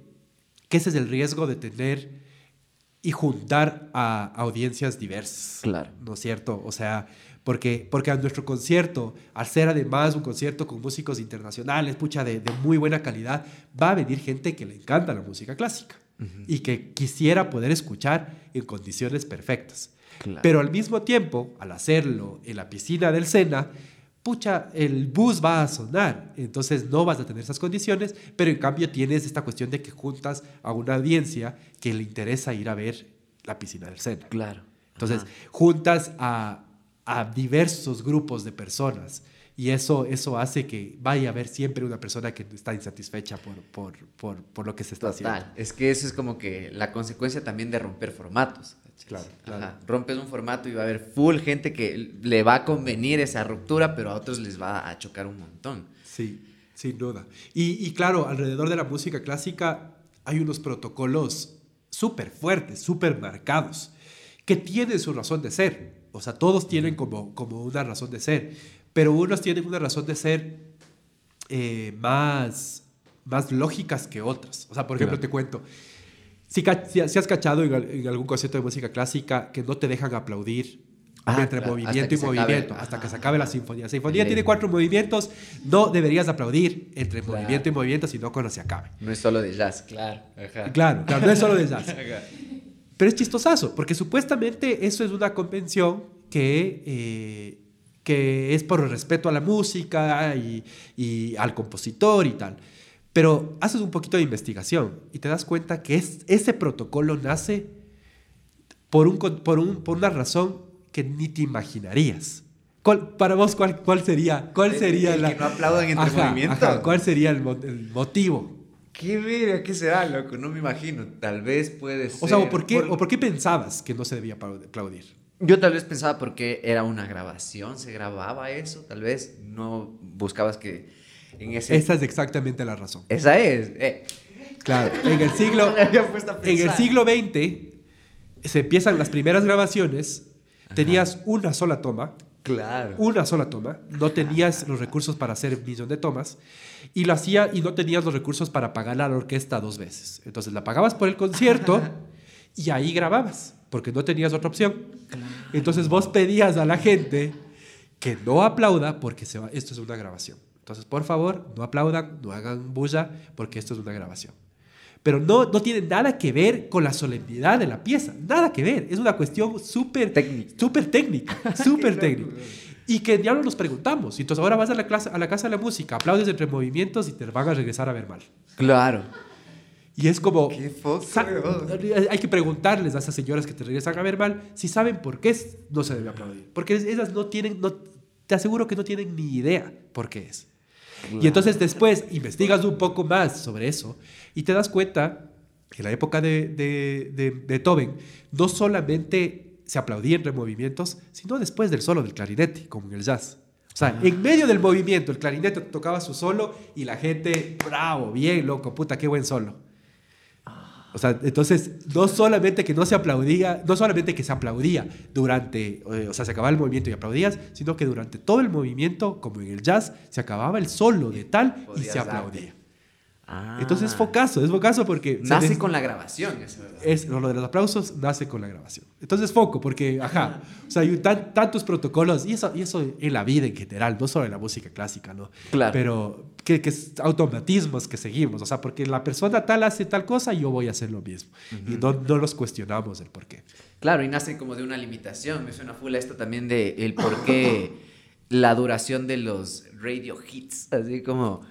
que ese es el riesgo de tener y juntar a audiencias diversas. Claro. ¿No es cierto? O sea, porque, porque a nuestro concierto, al ser además un concierto con músicos internacionales, pucha, de, de muy buena calidad, va a venir gente que le encanta la música clásica y que quisiera poder escuchar en condiciones perfectas. Claro. Pero al mismo tiempo, al hacerlo en la piscina del Sena, pucha, el bus va a sonar, entonces no vas a tener esas condiciones, pero en cambio tienes esta cuestión de que juntas a una audiencia que le interesa ir a ver la piscina del Sena. Claro. Entonces, Ajá. juntas a, a diversos grupos de personas y eso, eso hace que vaya a haber siempre una persona que está insatisfecha por, por, por, por lo que se está Total. haciendo. Es que eso es como que la consecuencia también de romper formatos. Claro, claro. Ajá. Rompes un formato y va a haber full gente que le va a convenir esa ruptura, pero a otros les va a chocar un montón. Sí, sin duda. Y, y claro, alrededor de la música clásica hay unos protocolos súper fuertes, súper marcados, que tienen su razón de ser. O sea, todos tienen como, como una razón de ser, pero unos tienen una razón de ser eh, más, más lógicas que otras. O sea, por ejemplo, Claro. te cuento, si, si- si has cachado en, en algún concierto de música clásica que no te dejan aplaudir Ah, entre claro, movimiento y acabe. movimiento, Ajá, hasta que se acabe la sinfonía. La sinfonía tiene cuatro movimientos, no deberías aplaudir entre Claro. movimiento y movimiento, sino cuando se acabe. No es solo de jazz, claro. Ajá. Claro, claro, no es solo de jazz. Pero es chistosazo, porque supuestamente eso es una convención que, eh, que es por el respeto a la música y, y al compositor y tal. Pero haces un poquito de investigación y te das cuenta que es, ese protocolo nace por, un, por, un, por una razón que ni te imaginarías. ¿Cuál- para vos, ¿cuál, cuál sería, cuál El- sería el la... que no aplaudan entre Ajá, movimientos. ajá, ¿Cuál sería el, mo- el motivo? ¿Qué verga? ¿Qué será, loco? No me imagino. Tal vez puede ser. O sea, ¿o por, qué, ¿o por qué pensabas que no se debía aplau- aplaudir? Yo tal vez pensaba porque era una grabación, se grababa eso, tal vez no buscabas que en ese... Esa es exactamente la razón. Esa es. eh. Claro, en el siglo, No en el siglo XX se empiezan las primeras grabaciones, tenías una sola toma, Claro. una sola toma, no tenías los recursos para hacer un millón de tomas y lo hacía y no tenías los recursos para pagar a la orquesta dos veces. Entonces la pagabas por el concierto y ahí grababas, porque no tenías otra opción. Entonces vos pedías a la gente que no aplauda porque se va, esto es una grabación. Entonces, por favor, no aplaudan, no hagan bulla porque esto es una grabación. Pero no, no tiene nada que ver con la solemnidad de la pieza, nada que ver. Es una cuestión súper Técnica. súper técnica, súper técnica. Y que ya no nos preguntamos. Y entonces ahora vas a la, clase, a la casa de la música, aplaudes entre movimientos y te van a regresar a ver mal. Claro. Y es como... Qué hay que preguntarles a esas señoras que te regresan a ver mal si saben por qué es- no se debe aplaudir. Porque esas no tienen, no, te aseguro que no tienen ni idea por qué es. Y entonces después investigas un poco más sobre eso y te das cuenta que en la época de, de, de Beethoven no solamente se aplaudía entre movimientos, sino después del solo del clarinete, como en el jazz. O sea, en medio del movimiento, el clarinete tocaba su solo y la gente, bravo, bien, loco, puta, qué buen solo. O sea, entonces, no solamente que no se aplaudía, no solamente que se aplaudía durante, eh, o sea, se acababa el movimiento y aplaudías, sino que durante todo el movimiento, como en el jazz, se acababa el solo de tal y se aplaudía. Ah. Entonces es focazo, es focazo porque... Nace con la grabación, eso, es, lo de los aplausos nace con la grabación. Entonces foco, porque, ajá, o sea, hay tan- tantos protocolos, y eso, y eso en la vida en general, no solo en la música clásica, ¿no? Claro. Pero que, que es automatismos que seguimos, o sea, porque la persona tal hace tal cosa, yo voy a hacer lo mismo. Y no, no los cuestionamos el por qué. Claro, y nace como de una limitación. Me suena full a esto también de el por qué la duración de los radio hits, así como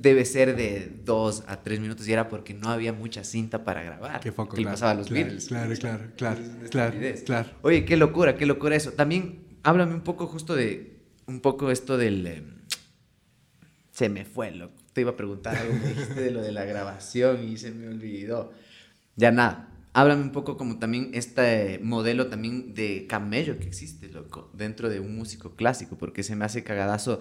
debe ser de dos a tres minutos y era porque no había mucha cinta para grabar. Qué foco, que claro, pasaba a los Beatles. claro, claro, claro, claro, claro. Oye, qué locura, qué locura eso. También háblame un poco justo de un poco esto del em, se me fue, loco. Te iba a preguntar algo, me dijiste de lo de la grabación y se me olvidó. Ya nada. Háblame un poco como también este modelo también de camello que existe, loco, dentro de un músico clásico, porque se me hace cagadazo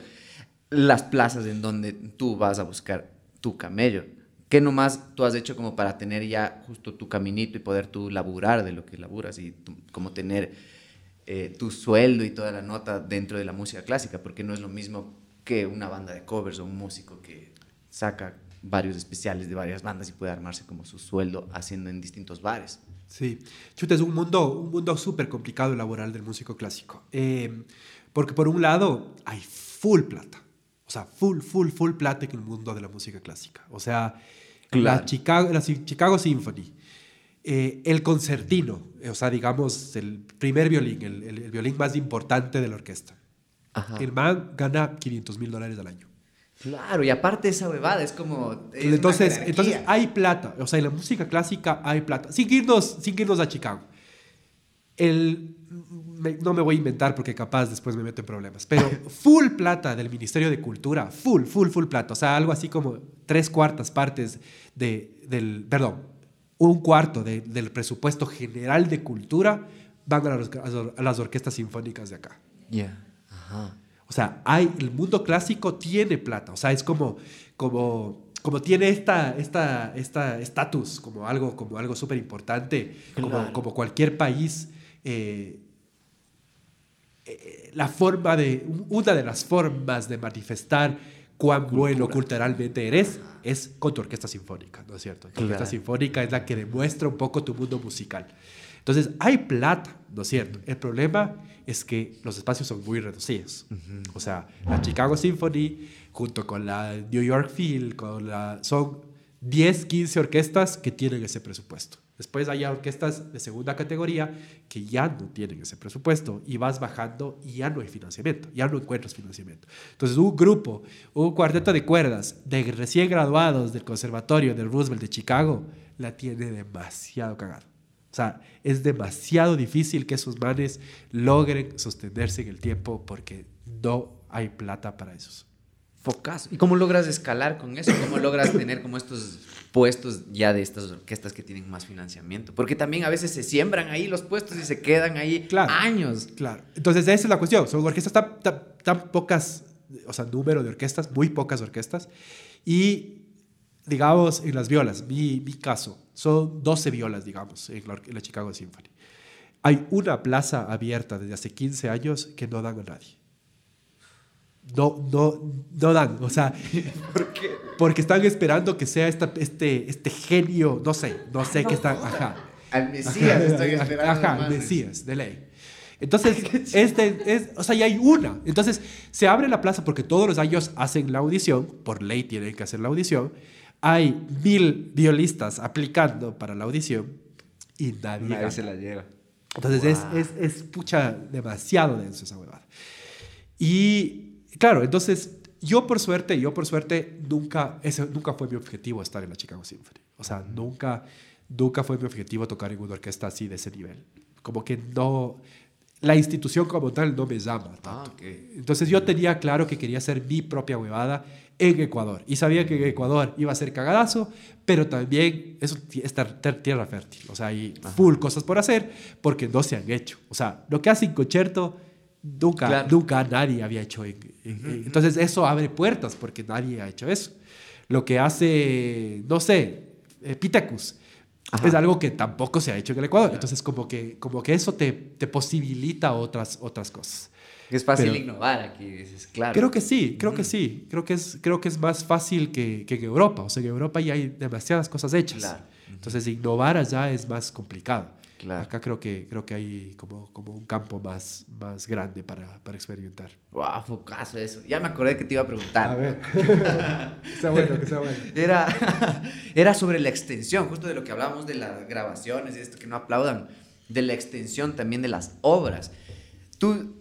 las plazas en donde tú vas a buscar tu camello. ¿Qué nomás tú has hecho como para tener ya justo tu caminito y poder tú laburar de lo que laburas y como tener eh, tu sueldo y toda la nota dentro de la música clásica? Porque no es lo mismo que una banda de covers o un músico que saca varios especiales de varias bandas y puede armarse como su sueldo haciendo en distintos bares. Sí, chuta, es un mundo, un mundo súper complicado laboral del músico clásico. Eh, porque por un lado hay full plata. O sea, full, full, full plata en el mundo de la música clásica. O sea, Claro. la, Chicago, la Chi- Chicago Symphony, eh, el concertino, eh, o sea, digamos, el primer violín, el, el- el violín más importante de la orquesta. Ajá. El man gana 500 mil dólares al año. Claro, y aparte esa huevada es como... es entonces, entonces hay plata, o sea, en la música clásica hay plata. Sin irnos, sin irnos a Chicago. El, me- no me voy a inventar porque capaz después me meto en problemas, pero full plata del Ministerio de Cultura, full, full, full plata. O sea, algo así como tres cuartas partes de, del, perdón, un cuarto de- del presupuesto general de cultura van a las, a las orquestas sinfónicas de acá. Ya. Ajá. O sea, hay, el mundo clásico tiene plata. O sea, es como, como, como tiene esta, esta, esta estatus como algo, como algo súper importante, como cualquier país. Eh, eh, la forma de, una de las formas de manifestar cuán bueno culturalmente eres es con tu orquesta sinfónica, ¿no es cierto? Tu orquesta sinfónica es la que demuestra un poco tu mundo musical. Entonces, hay plata, ¿no es cierto? El problema es que los espacios son muy reducidos. O sea, la Chicago Symphony, junto con la New York Phil, con la, son 10, 15 orquestas que tienen ese presupuesto. Después hay orquestas de segunda categoría que ya no tienen ese presupuesto y vas bajando y ya no hay financiamiento, ya no encuentras financiamiento. Entonces un grupo, un cuarteto de cuerdas de recién graduados del Conservatorio del Roosevelt de Chicago la tiene demasiado cagado. O sea, es demasiado difícil que esos manes logren sostenerse en el tiempo porque no hay plata para esos. Focazo. ¿Y cómo logras escalar con eso? ¿Cómo logras tener como estos puestos ya de estas orquestas que tienen más financiamiento? Porque también a veces se siembran ahí los puestos y se quedan ahí Claro. años. Claro. Entonces, esa es la cuestión. Son orquestas tan, tan, tan pocas, o sea, número de orquestas, muy pocas orquestas. Y, digamos, en las violas, mi, mi caso, son 12 violas, digamos, en la, en la Chicago Symphony. Hay una plaza abierta desde hace 15 años que no dan a nadie. No, no, no dan. O sea, porque están esperando que sea esta, este, este genio, no sé, no sé qué están. Ajá. Al Mesías estoy esperando. Ajá, hermano. Mesías, de ley. Entonces, este es, o sea, ya hay una. Entonces, se abre la plaza porque todos los años hacen la audición, por ley tienen que hacer la audición. Hay mil violistas aplicando para la audición y nadie, Nadie se la lleva. Entonces, es, es, es pucha demasiado denso esa huevada. Y claro, entonces, yo por suerte, yo por suerte, nunca, ese nunca fue mi objetivo estar en la Chicago Symphony. O sea, nunca, nunca fue mi objetivo tocar en una orquesta así de ese nivel. Como que no, la institución como tal no me llama tanto. Ah, ok. Entonces yo tenía claro que quería hacer mi propia huevada en Ecuador. Y sabía que en Ecuador iba a ser cagadazo, pero también es, tierra fértil. O sea, hay full cosas por hacer porque no se han hecho. O sea, lo que hace en concierto nunca, Claro. nunca nadie había hecho. en- en- en- entonces eso abre puertas porque nadie ha hecho eso. Lo que hace, no sé, Pitecus. Es algo que tampoco se ha hecho en el Ecuador. Entonces, como que, como que eso te, te posibilita otras, otras cosas. Es fácil innovar aquí, dices, claro. Creo que sí, creo que sí. Creo que es, creo que es más fácil que, que en Europa. O sea, en Europa ya hay demasiadas cosas hechas. Claro. Entonces, innovar allá es más complicado. Claro. Acá creo que, creo que hay como, como un campo más, más grande para, para experimentar. ¡Wow! Focazo eso. Ya me acordé que te iba a preguntar. A ver. que sea bueno, que sea bueno. Era, era sobre la extensión, justo de lo que hablábamos de las grabaciones y esto que no aplaudan, de la extensión también de las obras. Tú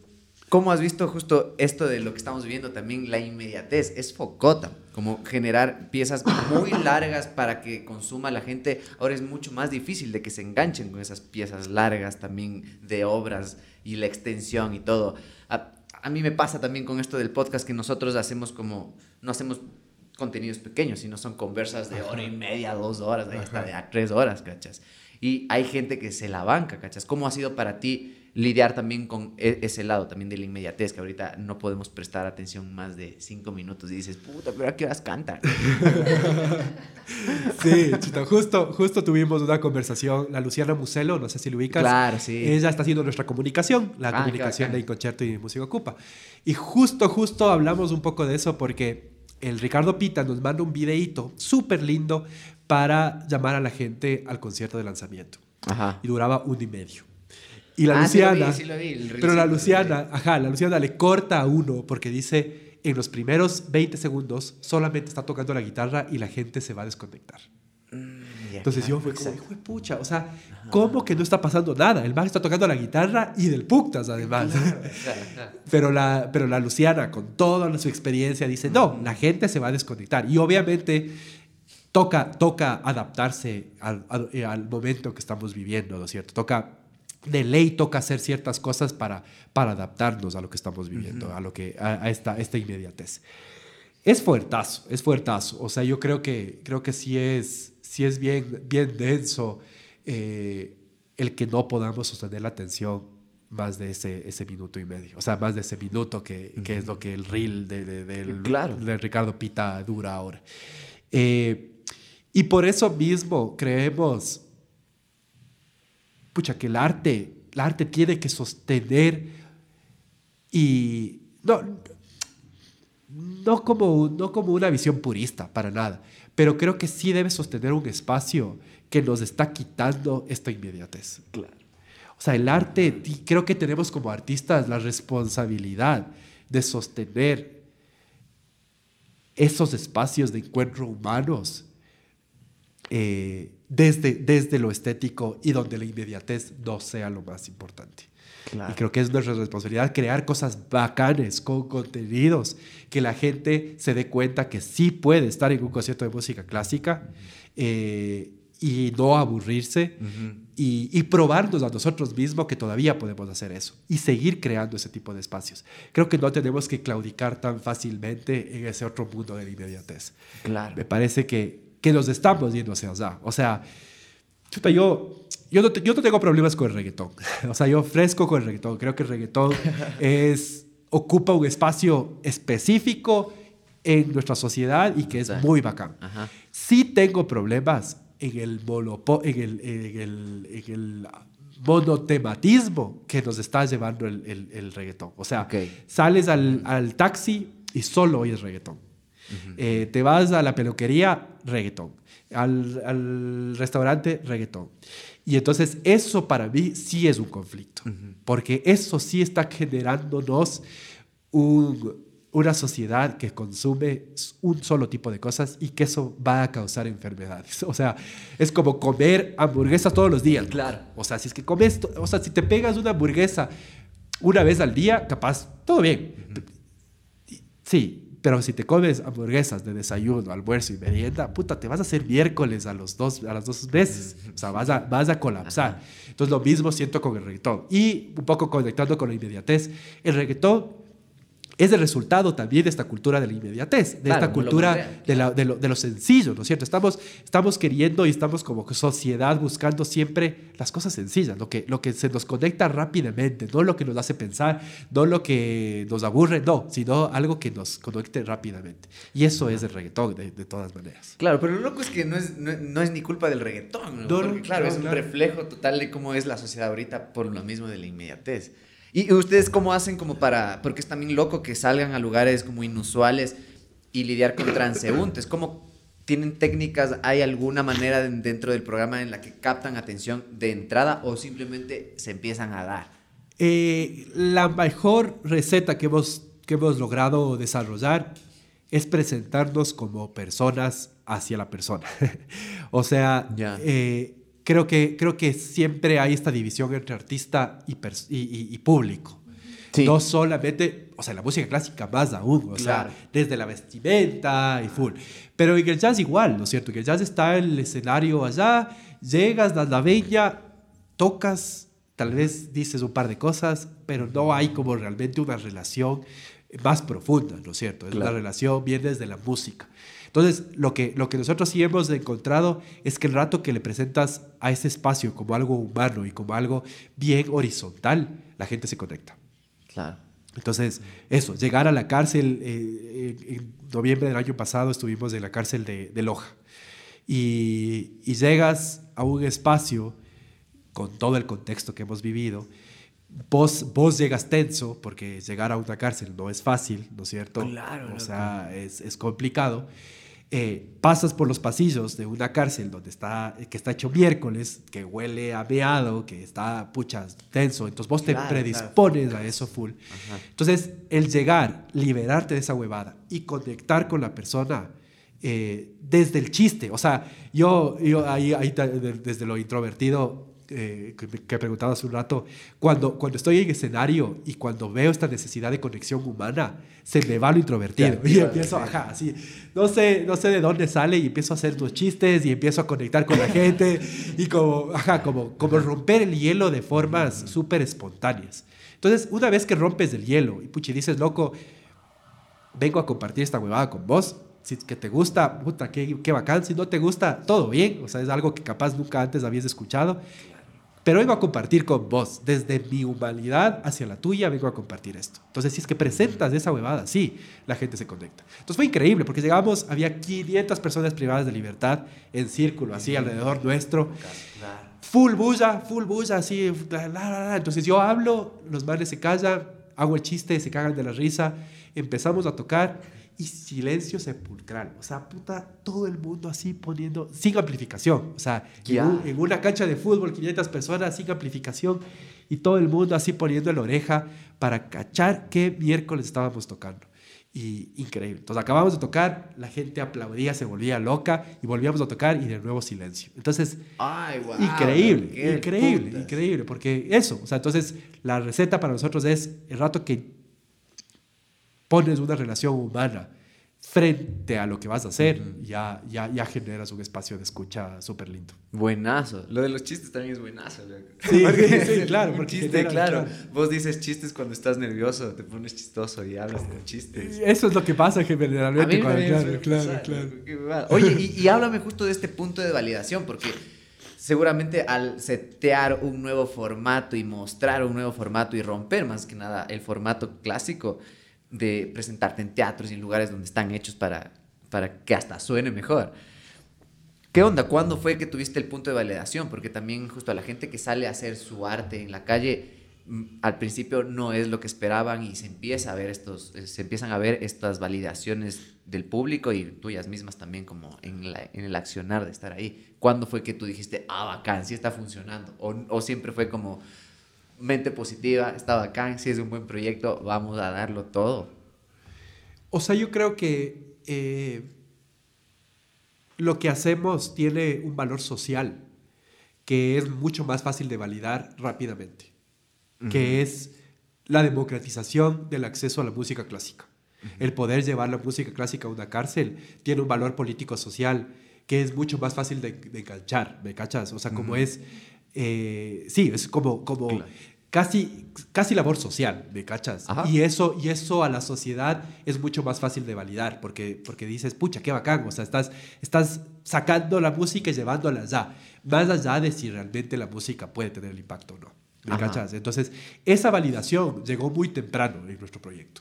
¿Cómo has visto justo esto de lo que estamos viviendo también? La inmediatez es focota, como generar piezas muy largas para que consuma la gente. Ahora es mucho más difícil de que se enganchen con esas piezas largas también de obras y la extensión y todo. A, mí me pasa también con esto del podcast que nosotros hacemos como, no hacemos contenidos pequeños, sino son conversas de hora y media, dos horas, hasta de tres horas, ¿cachas? Y hay gente que se la banca, ¿cachas? ¿Cómo ha sido para ti? Lidiar también con e, ese lado también de la inmediatez, que ahorita no podemos prestar atención más de cinco minutos y dices, puta, pero ¿a qué horas cantan? sí, chita, justo, justo tuvimos una conversación, la Luciana Muselo, no sé si lo ubicas. Claro, sí. Ella está haciendo nuestra comunicación, la ah, comunicación de Inconcierto y Música Ocupa. Y justo, justo hablamos un poco de eso porque el Ricardo Pita nos manda un videíto súper lindo para llamar a la gente al concierto de lanzamiento. Ajá. Y duraba un y medio. Y la Luciana. pero la Luciana, ajá, la Luciana le corta a uno porque dice en los primeros 20 segundos solamente está tocando la guitarra y la gente se va a desconectar. Mm, Entonces yo fue como, hijo de pucha, o sea, ¿cómo que no está pasando nada? El man está tocando la guitarra y del puctas además. pero, la, pero la Luciana, con toda su experiencia, dice, no, la gente se va a desconectar. Y obviamente toca, toca adaptarse al, al, al momento que estamos viviendo, ¿no es cierto? Toca de ley toca hacer ciertas cosas para, para adaptarnos a lo que estamos viviendo, a, lo que, a, esta, esta inmediatez. Es fuertazo, es fuertazo. O sea, yo creo que, creo que sí es, sí es bien, bien denso eh, el que no podamos sostener la atención más de ese, ese minuto y medio. O sea, más de ese minuto que, que es lo que el reel de, de, del, claro. de Ricardo Pita dura ahora. Eh, y por eso mismo creemos pucha, que el arte, el arte tiene que sostener y no, no, como, no como una visión purista, para nada, pero creo que sí debe sostener un espacio que nos está quitando esta inmediatez. Claro. O sea, el arte, creo que tenemos como artistas la responsabilidad de sostener esos espacios de encuentro humanos eh, desde, desde lo estético y donde la inmediatez no sea lo más importante. Y creo que es nuestra responsabilidad crear cosas bacanes con contenidos, que la gente se dé cuenta que sí puede estar en un concierto de música clásica eh, y no aburrirse y, y, probarnos a nosotros mismos que todavía podemos hacer eso y seguir creando ese tipo de espacios. Creo que no tenemos que claudicar tan fácilmente en ese otro mundo de la inmediatez. Claro. Me parece que que nos estamos yendo hacia allá. O sea, chuta, yo, yo, no, yo no tengo problemas con el reggaetón. O sea, yo fresco con el reggaetón. Creo que el reggaetón es, ocupa un espacio específico en nuestra sociedad y que es muy bacán. Sí tengo problemas en el, monopo, en el, en el, en el monotematismo que nos está llevando el, el, el reggaetón. O sea, sales al, al, taxi y solo oyes reggaetón. Eh, te vas a la peluquería, reggaetón. Al, al, restaurante, reggaetón. Y entonces eso para mí sí es un conflicto, porque eso sí está generándonos un, una sociedad que consume un solo tipo de cosas y que eso va a causar enfermedades. O sea, es como comer hamburguesas todos los días. Claro. O sea, si es que comes, o sea, si te pegas una hamburguesa una vez al día, capaz, todo bien. Sí, pero si te comes hamburguesas de desayuno, almuerzo y merienda, puta, te vas a hacer miércoles a, los dos, a las dos veces. O sea, vas a, vas a colapsar. Entonces, lo mismo siento con el reggaetón. Y un poco conectando con la inmediatez, el reggaetón es el resultado también de esta cultura de la inmediatez, de esta cultura de, de, lo, de, lo, sencillo, ¿no es cierto? Estamos, estamos queriendo y estamos como sociedad buscando siempre las cosas sencillas, lo que, lo que se nos conecta rápidamente, no lo que nos hace pensar, no lo que nos aburre, no, sino algo que nos conecte rápidamente. Y eso es el reggaetón, de, todas maneras. Claro, pero lo loco es que no es, no, es ni culpa del reggaetón, Porque, claro, es un reflejo total de cómo es la sociedad ahorita por lo mismo de la inmediatez. ¿Y ustedes cómo hacen como para, porque es también loco que salgan a lugares como inusuales y lidiar con transeúntes? ¿Cómo tienen técnicas, hay alguna manera dentro del programa en la que captan atención de entrada o simplemente se empiezan a dar? Eh, la mejor receta que hemos, que hemos logrado desarrollar es presentarnos como personas hacia la persona. o sea, eh, creo que, creo que siempre hay esta división entre artista y, y, público. No solamente, o sea, la música clásica más aún, o sea, desde la vestimenta y full. Pero en el jazz igual, ¿no es cierto? Que el jazz está en el escenario allá, llegas, das la bella, tocas, tal vez dices un par de cosas, pero no hay como realmente una relación más profunda, ¿no es cierto? Es La relación viene desde la música. Entonces, lo que, lo que nosotros sí hemos encontrado es que el rato que le presentas a ese espacio como algo humano y como algo bien horizontal, la gente se conecta. Claro. Entonces, eso, llegar a la cárcel, eh, en noviembre del año pasado estuvimos en la cárcel de, Loja y, y, llegas a un espacio con todo el contexto que hemos vivido, vos, vos llegas tenso, porque llegar a una cárcel no es fácil, ¿no es cierto? Claro. O sea, es, es complicado. Eh, pasas por los pasillos de una cárcel donde está, que está hecho miércoles, que huele a meado, que está, pucha, tenso, entonces vos te predispones a eso full. Entonces, el llegar, liberarte de esa huevada y conectar con la persona eh, desde el chiste, o sea, yo, yo ahí, ahí desde lo introvertido eh, que, que preguntaba hace un rato, cuando, cuando estoy en escenario y cuando veo esta necesidad de conexión humana, se me va lo introvertido. y empiezo, ajá, así, no sé, no sé de dónde sale y empiezo a hacer los chistes y empiezo a conectar con la gente y como, ajá, como, como romper el hielo de formas súper espontáneas. Entonces, una vez que rompes el hielo y puchi dices, loco, vengo a compartir esta huevada con vos, si que te gusta, puta, qué, qué bacán, si no te gusta, todo bien, o sea, es algo que capaz nunca antes habías escuchado pero vengo a compartir con vos, desde mi humanidad hacia la tuya, vengo a compartir esto. Entonces, si es que presentas esa huevada, sí, la gente se conecta. Entonces fue increíble, porque llegamos, había 500 personas privadas de libertad en círculo, así alrededor nuestro. Full bulla, full bulla, así. Entonces yo hablo, los males se callan, hago el chiste, se cagan de la risa, empezamos a tocar y silencio sepulcral. O sea, puta, todo el mundo así poniendo, sin amplificación. O sea, en, una cancha de fútbol, 500 personas sin amplificación y todo el mundo así poniendo la oreja para cachar qué miércoles estábamos tocando. Y increíble. Entonces acabamos de tocar, la gente aplaudía, se volvía loca y volvíamos a tocar y de nuevo silencio. Entonces, increíble, increíble, increíble, porque eso, o sea, entonces la receta para nosotros es el rato que pones una relación humana frente a lo que vas a hacer, ya, ya, ya generas un espacio de escucha súper lindo. Buenazo. Lo de los chistes también es buenazo. Sí, sí, claro. Porque chiste, claro. Vos dices chistes cuando estás nervioso, te pones chistoso y hablas de chistes. Eso es lo que pasa generalmente. claro, claro, claro. Oye, y, y háblame justo de este punto de validación, porque seguramente al setear un nuevo formato y mostrar un nuevo formato y romper más que nada el formato clásico, de presentarte en teatros y en lugares donde están hechos para, para que hasta suene mejor. ¿Qué onda? ¿Cuándo fue que tuviste el punto de validación? Porque también justo a la gente que sale a hacer su arte en la calle, mm, al principio no es lo que esperaban y se empieza a ver estos, eh, se empiezan a ver estas validaciones del público y tuyas mismas también como en, en el accionar de estar ahí. ¿Cuándo fue que tú dijiste, ah, bacán, sí está funcionando? O, o siempre fue como, mente positiva, está bacán, si es un buen proyecto, vamos a darlo todo. O sea, yo creo que eh, lo que hacemos tiene un valor social que es mucho más fácil de validar rápidamente, que es la democratización del acceso a la música clásica. El poder llevar la música clásica a una cárcel tiene un valor político-social que es mucho más fácil de, de enganchar, ¿me cachas? O sea, como es eh, sí, es como, como casi, casi labor social, ¿me cachas? Y eso, y eso a la sociedad es mucho más fácil de validar, porque, porque dices, pucha, qué bacán, o sea, estás, estás sacando la música y llevándola allá, más allá de si realmente la música puede tener el impacto o no, ¿me cachas? Entonces, esa validación llegó muy temprano en nuestro proyecto,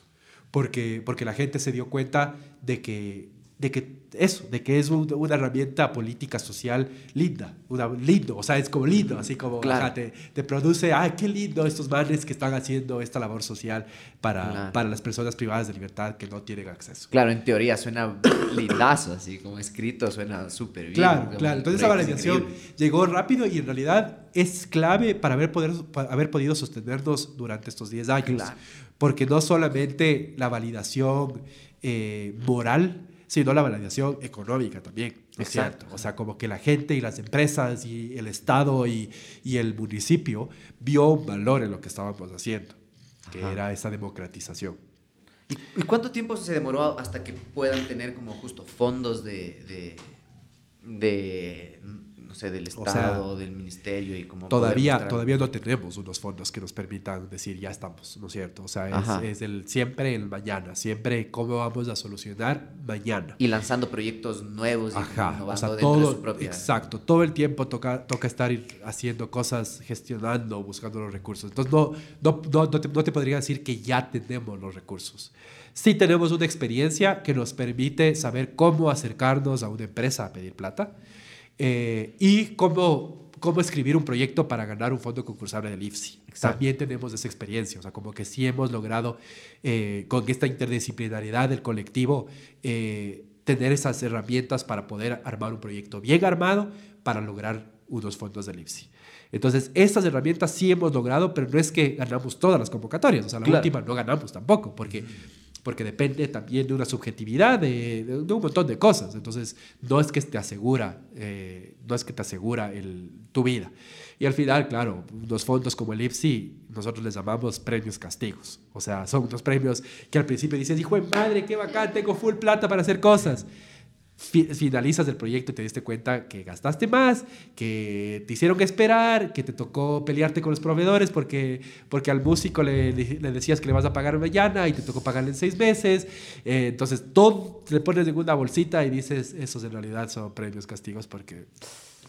porque, porque la gente se dio cuenta de que de que eso, de que es una herramienta política social linda, una, lindo, o sea, es como lindo, así como te, te, produce, ay, qué lindo estos manes que están haciendo esta labor social para, para las personas privadas de libertad que no tienen acceso. Claro, en teoría suena lindazo, así como escrito suena súper bien. Claro, claro, entonces esa validación llegó rápido y en realidad es clave para haber, poder, para haber podido sostenernos durante estos 10 años, porque no solamente la validación eh, moral, sino la validación económica también. Es cierto. O sea, como que la gente y las empresas y el Estado y, y el municipio vio un valor en lo que estábamos haciendo, que era esa democratización. ¿Y, cuánto tiempo se demoró hasta que puedan tener como justo fondos de, de, de sé, del Estado, del Ministerio y como... Todavía, todavía no tenemos unos fondos que nos permitan decir ya estamos, ¿no es cierto? O sea, es, el, siempre el mañana, siempre cómo vamos a solucionar mañana. Y lanzando proyectos nuevos y Ajá, o sea, todo, su propia... Exacto, todo el tiempo toca, toca estar haciendo cosas, gestionando, buscando los recursos. Entonces no, no, no, te, no te podría decir que ya tenemos los recursos. Sí tenemos una experiencia que nos permite saber cómo acercarnos a una empresa a pedir plata eh, y cómo, cómo escribir un proyecto para ganar un fondo concursable del IFSI. También tenemos esa experiencia, o sea, como que sí hemos logrado eh, con esta interdisciplinariedad del colectivo eh, tener esas herramientas para poder armar un proyecto bien armado para lograr unos fondos del IFSI. Entonces, estas herramientas sí hemos logrado, pero no es que ganamos todas las convocatorias, o sea, la última no ganamos tampoco, porque porque depende también de una subjetividad, de, de, un montón de cosas. Entonces, no es que te asegura, eh, no es que te asegura el, tu vida. Y al final, claro, los fondos como el IFSI, nosotros les llamamos premios castigos. O sea, son unos premios que al principio dices, hijo de madre, qué bacán, tengo full plata para hacer cosas finalizas el proyecto y te diste cuenta que gastaste más, que te hicieron esperar, que te tocó pelearte con los proveedores porque, porque al músico le, le decías que le vas a pagar mañana y te tocó pagarle en seis meses. Eh, entonces todo le pones en una bolsita y dices, esos en realidad son premios castigos porque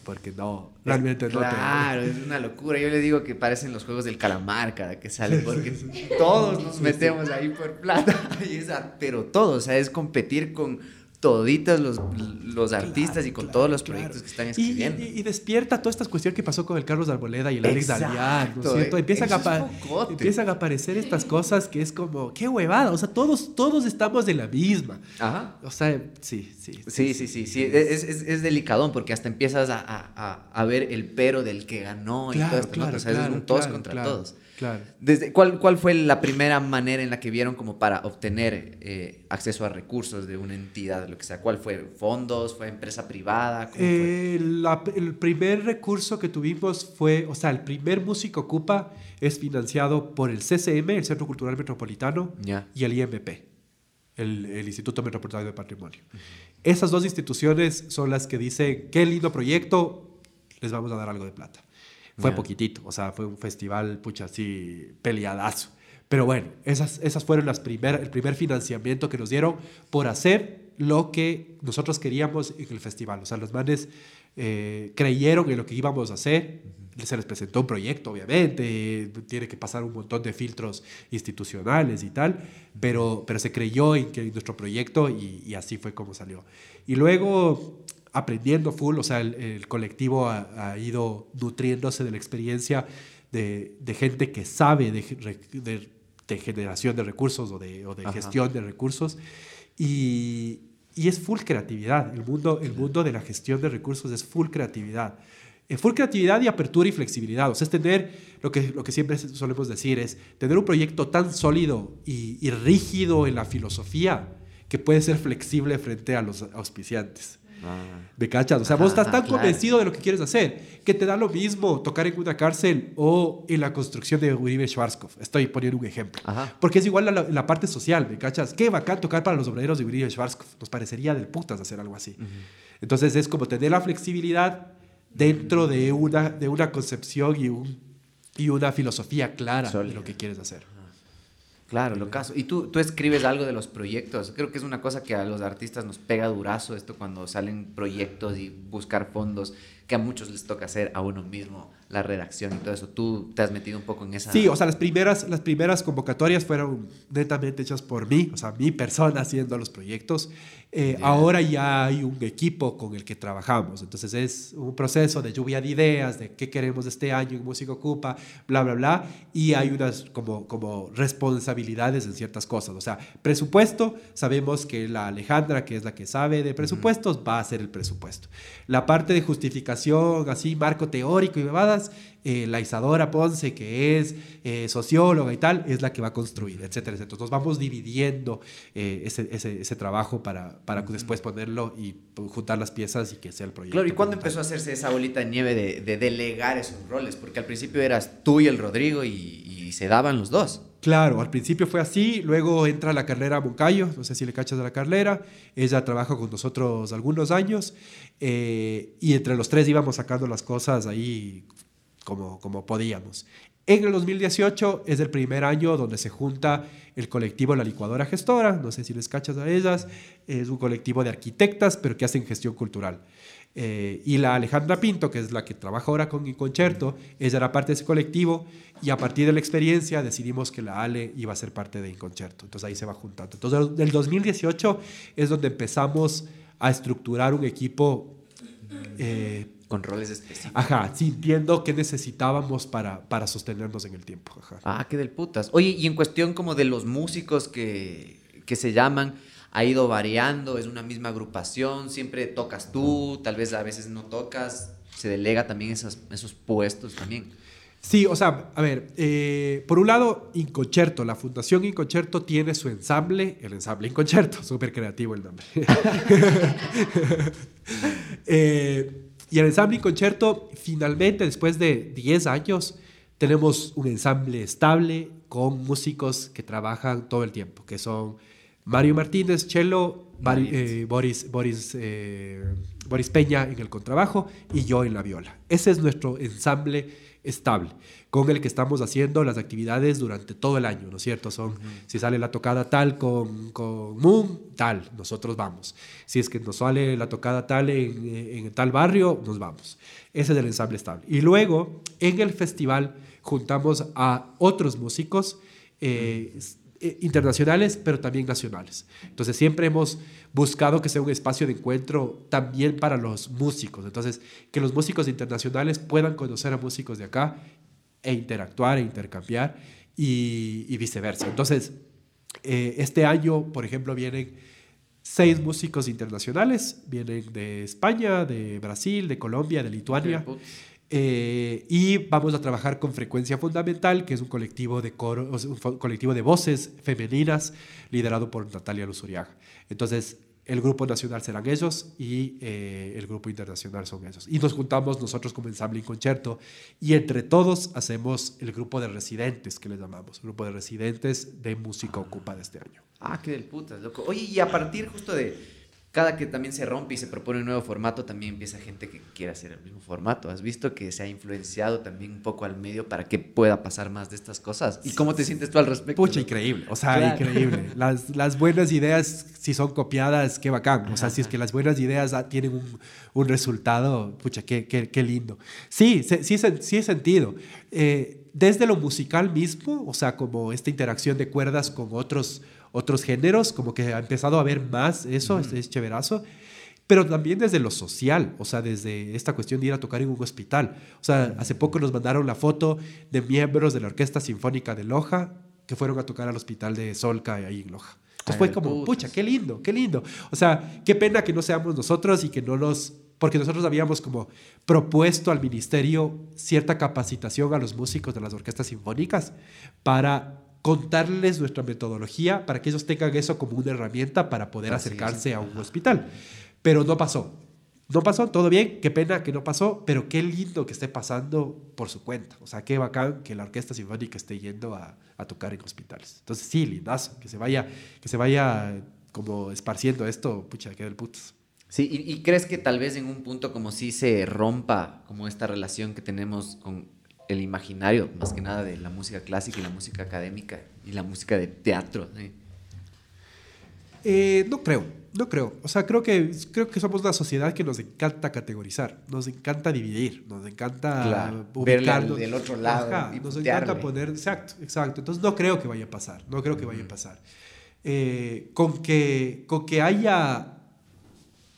porque no, realmente no Claro, es una locura. Yo le digo que parecen los juegos del calamar cada que sale, porque todos nos metemos ahí por plata. Y esa, pero todo, o sea, es competir con toditos los, los artistas y con todos los proyectos que están escribiendo. Y, despierta toda esta cuestión que pasó con el Carlos Arboleda y el Alex Dalian, ¿no es cierto? Empiezan a, empiezan a aparecer estas cosas que es como, qué huevada, o sea, todos, todos estamos de la misma. Ajá. O sea, sí, sí. Sí, sí, sí, sí. Es, es, es, delicadón porque hasta empiezas a, a, a, ver el pero del que ganó y todo esto, ¿no? O sea, es un todos contra todos. Claro. Desde, ¿cuál, ¿Cuál fue la primera manera en la que vieron como para obtener eh, acceso a recursos de una entidad, lo que sea? ¿Cuál fue? ¿Fondos? ¿Fue empresa privada? Eh, el primer recurso que tuvimos fue, o sea, el primer Músico Ocupa es financiado por el CCM, el Centro Cultural Metropolitano, y el IMP, el, Instituto Metropolitano de Patrimonio. Esas dos instituciones son las que dicen, qué lindo proyecto, les vamos a dar algo de plata. Fue poquitito, o sea, fue un festival, pucha, así, peleadazo. Pero bueno, esas, esas fueron las primer, el primer financiamiento que nos dieron por hacer lo que nosotros queríamos en el festival. O sea, los manes eh, creyeron en lo que íbamos a hacer. Se les presentó un proyecto, obviamente, tiene que pasar un montón de filtros institucionales y tal, pero, pero se creyó en, que, en nuestro proyecto y, y así fue como salió. Y luego aprendiendo full, o sea, el, colectivo ha, ido nutriéndose de la experiencia de, de gente que sabe de, de, generación de recursos o de, o gestión de recursos y, y, es full creatividad. El mundo, el mundo de la gestión de recursos es full creatividad. Eh, full creatividad y apertura y flexibilidad. O sea, es tener, lo que, lo que siempre solemos decir, es tener un proyecto tan sólido y, y rígido en la filosofía que puede ser flexible frente a los auspiciantes. Ah. ¿Me cachas? O sea, vos estás tan convencido de lo que quieres hacer que te da lo mismo tocar en una cárcel o en la construcción de Uribe Schwarzkopf. Estoy poniendo un ejemplo. Porque es igual la, la, parte social, ¿me cachas? Qué bacán tocar para los obreros de Uribe Schwarzkopf. Nos parecería del putas hacer algo así. Entonces es como tener la flexibilidad dentro de una, de una concepción y un y una filosofía clara de lo que quieres hacer. Claro, lo caso. Y tú, tú escribes algo de los proyectos. Creo que es una cosa que a los artistas nos pega durazo esto cuando salen proyectos y buscar fondos, que a muchos les toca hacer a uno mismo la redacción y todo eso. Tú te has metido un poco en esa... Sí, o sea, las primeras, las primeras convocatorias fueron netamente hechas por mí, o sea, mi persona haciendo los proyectos. Eh, ahora ya hay un equipo con el que trabajamos, entonces es un proceso de lluvia de ideas, de qué queremos este año en Música Ocupa, bla, bla, bla, y hay unas como, como responsabilidades en ciertas cosas. O sea, presupuesto, sabemos que la Alejandra, que es la que sabe de presupuestos, va a hacer el presupuesto. La parte de justificación, así, marco teórico y bebadas, eh, la Isadora Ponce, que es eh, socióloga y tal, es la que va a construir, etcétera, etcétera. Entonces vamos dividiendo eh, ese, ese, ese, trabajo para, para después ponerlo y juntar las piezas y que sea el proyecto. Claro, ¿y cuándo empezó a hacerse esa bolita de nieve de, de, delegar esos roles? Porque al principio eras tú y el Rodrigo y, y se daban los dos. Claro, al principio fue así, luego entra la carrera Moncayo, no sé si le cachas de la carrera, ella trabaja con nosotros algunos años y entre los tres íbamos sacando las cosas ahí como, como podíamos. En el 2018 es el primer año donde se junta el colectivo La Licuadora Gestora, no sé si les cachas a ellas, es un colectivo de arquitectas, pero que hacen gestión cultural. Eh, y la Alejandra Pinto, que es la que trabaja ahora con Inconcerto, ella era parte de ese colectivo y a partir de la experiencia decidimos que la Ale iba a ser parte de Inconcerto. Entonces ahí se va juntando. Entonces del 2018 es donde empezamos a estructurar un equipo eh, con roles específicos. Ajá, sintiendo que necesitábamos para, para sostenernos en el tiempo. Ah, qué del putas. Oye, y en cuestión como de los músicos que, que se llaman, ha ido variando, es una misma agrupación, siempre tocas tú, tal vez a veces no tocas, se delega también esos, esos puestos también. Sí, o sea, a ver, eh, por un lado, Inconcerto, la Fundación Inconcerto tiene su ensamble, el ensamble Inconcerto, súper creativo el nombre. eh, y el ensamble y concierto, finalmente, después de 10 años, tenemos un ensamble estable con músicos que trabajan todo el tiempo, que son Mario Martínez, cello, eh, Boris, Boris, eh, Boris Peña en el contrabajo y yo en la viola. Ese es nuestro ensamble estable, con el que estamos haciendo las actividades durante todo el año, ¿no es cierto? Son, si sale la tocada tal con, con Moon, tal, nosotros vamos. Si es que nos sale la tocada tal en, en tal barrio, nos vamos. Ese es el ensamble estable. Y luego, en el festival, juntamos a otros músicos. Eh, eh, internacionales, pero también nacionales. Entonces siempre hemos buscado que sea un espacio de encuentro también para los músicos. Entonces, que los músicos internacionales puedan conocer a músicos de acá e interactuar e intercambiar y, viceversa. Entonces, eh, este año, por ejemplo, vienen seis músicos internacionales, vienen de España, de Brasil, de Colombia, de Lituania. Eh, y vamos a trabajar con Frecuencia Fundamental, que es un colectivo de coro, un colectivo de voces femeninas liderado por Natalia Luzuriaga. Entonces, el grupo nacional serán ellos y eh, el grupo internacional son ellos. Y nos juntamos nosotros como ensamble y concierto y entre todos hacemos el grupo de residentes que le llamamos, grupo de residentes de música ocupa de este año. Ah, qué del putas, loco. Oye, y a partir justo de cada que también se rompe y se propone un nuevo formato, también empieza gente que quiere hacer el mismo formato. ¿Has visto que se ha influenciado también un poco al medio para que pueda pasar más de estas cosas? ¿Y cómo te sientes tú al respecto? Pucha, increíble. O sea, increíble. Las, las, buenas ideas, si son copiadas, qué bacán. O sea, si es que las buenas ideas tienen un, un resultado, pucha, qué, qué, qué, lindo. Sí, sí, sí he sentido. Eh, desde lo musical mismo, o sea, como esta interacción de cuerdas con otros otros géneros, como que ha empezado a ver más eso, es, chéverazo. Pero también desde lo social, o sea, desde esta cuestión de ir a tocar en un hospital. O sea, hace poco nos mandaron la foto de miembros de la Orquesta Sinfónica de Loja que fueron a tocar al hospital de Solca ahí en Loja. Entonces fue como, pucha, qué lindo, qué lindo. O sea, qué pena que no seamos nosotros y que no los porque nosotros habíamos como propuesto al ministerio cierta capacitación a los músicos de las orquestas sinfónicas para contarles nuestra metodología para que ellos tengan eso como una herramienta para poder acercarse a un hospital. Pero no pasó. No pasó, todo bien, qué pena que no pasó, pero qué lindo que esté pasando por su cuenta. O sea, qué bacán que la Orquesta Sinfónica esté yendo a, a tocar en hospitales. Entonces, sí, lindazo, que se vaya, que se vaya como esparciendo esto, pucha, qué del putas. Sí, y, crees que tal vez en un punto como si se rompa como esta relación que tenemos con el imaginario, más que nada, de la música clásica y la música académica y la música de teatro. ¿sí? Eh, no creo, no creo. O sea, creo que, creo que somos una sociedad que nos encanta categorizar, nos encanta dividir, nos encanta Claro, ubicarnos. del otro lado Ajá, y nos putearle. encanta poner, exacto, exacto. Entonces no creo que vaya a pasar, no creo que vaya a pasar. Eh, con, que, con que haya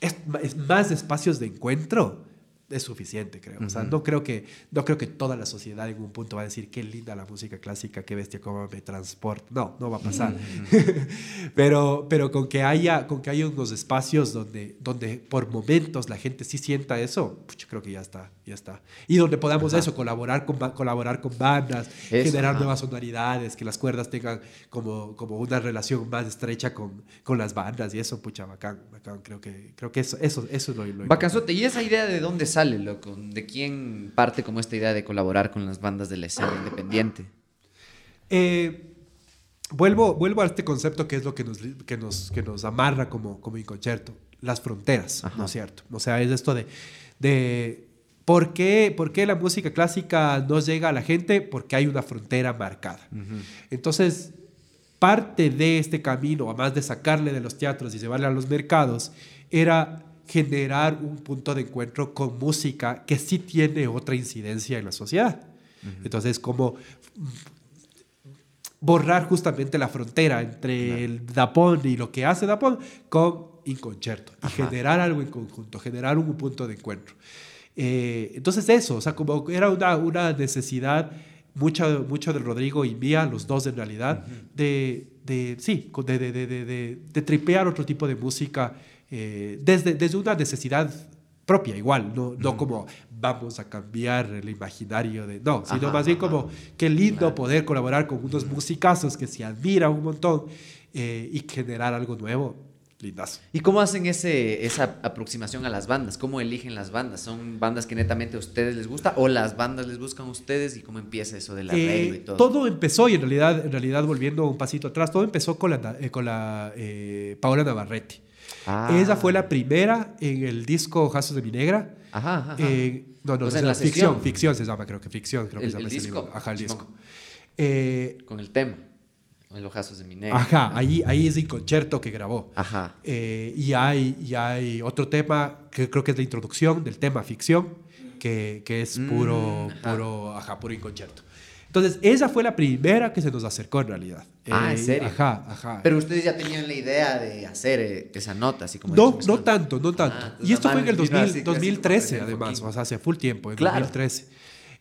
es, es más espacios de encuentro es suficiente, creo. O sea, no creo, que, no creo que toda la sociedad en un punto va a decir qué linda la música clásica, qué bestia, cómo me transporta. No, no va a pasar. pero, pero con que haya, con que haya unos espacios donde, donde por momentos la gente sí sienta eso, pues yo creo que ya está, ya está. Y donde podamos Ajá. eso, colaborar con, colaborar con bandas, Eso, generar nuevas sonoridades, que las cuerdas tengan como, como una relación más estrecha con, con las bandas y eso, pucha, bacán, bacán. Creo que, creo que eso, eso, eso es lo, lo Bacanzote, ¿y esa idea de dónde sale, loco? ¿De quién parte como esta idea de colaborar con las bandas de la escena independiente? Eh, vuelvo, vuelvo a este concepto que es lo que nos, que nos, que nos amarra como, como inconcerto, las fronteras, Ajá. ¿no es cierto? O sea, es esto de, de ¿por, qué, ¿por qué la música clásica no llega a la gente? Porque hay una frontera marcada. Entonces, parte de este camino, además de sacarle de los teatros y llevarle a los mercados, era generar un punto de encuentro con música que sí tiene otra incidencia en la sociedad. Entonces, como borrar justamente la frontera entre el Dapón y lo que hace Dapón con Inconcerto y generar algo en conjunto, generar un punto de encuentro. Eh, entonces eso, o sea, como era una, una necesidad mucho, mucho de Rodrigo y mía, los dos en realidad, de, de, sí, de, de, de, de, tripear otro tipo de música eh, desde, desde una necesidad propia, igual, no, no como vamos a cambiar el imaginario de, no, sino Ajá, más bien ajá. como qué lindo Claro. poder colaborar con unos musicazos que se admiran un montón eh, y generar algo nuevo, lindazo. ¿Y cómo hacen ese, esa aproximación a las bandas? ¿Cómo eligen las bandas? ¿Son bandas que netamente a ustedes les gusta o las bandas les buscan a ustedes? ¿Y cómo empieza eso del arreglo y Eh, todo? todo empezó, y en realidad, en realidad volviendo un pasito atrás, todo empezó con la, eh, con la eh, Paola Navarrete. Ah. Ella fue la primera en el disco Jazos de mi Negra. Ajá, ajá. Eh, no, no, O sea, no, en la ficción, ficción se llama, creo que ficción. Creo que se llama el disco. Ajá, el disco. Eh, Con el tema. En los jazos de mi negro. ajá, ahí, ahí es el concierto que grabó. Ajá. Eh, y, hay, y hay otro tema que creo que es la introducción del tema ficción, que, que es puro, Mm, ajá. puro, ajá, puro inconcerto. Entonces, esa fue la primera que se nos acercó en realidad. Ah, ¿en Eh, serio? Ajá, ajá. Pero ustedes ya tenían la idea de hacer eh, esa nota, así como... no, no tanto, no tanto. Ah, y esto fue en el más vino 2000, así, casi como 2013, el además, o sea, hace full tiempo, en Claro. 2013.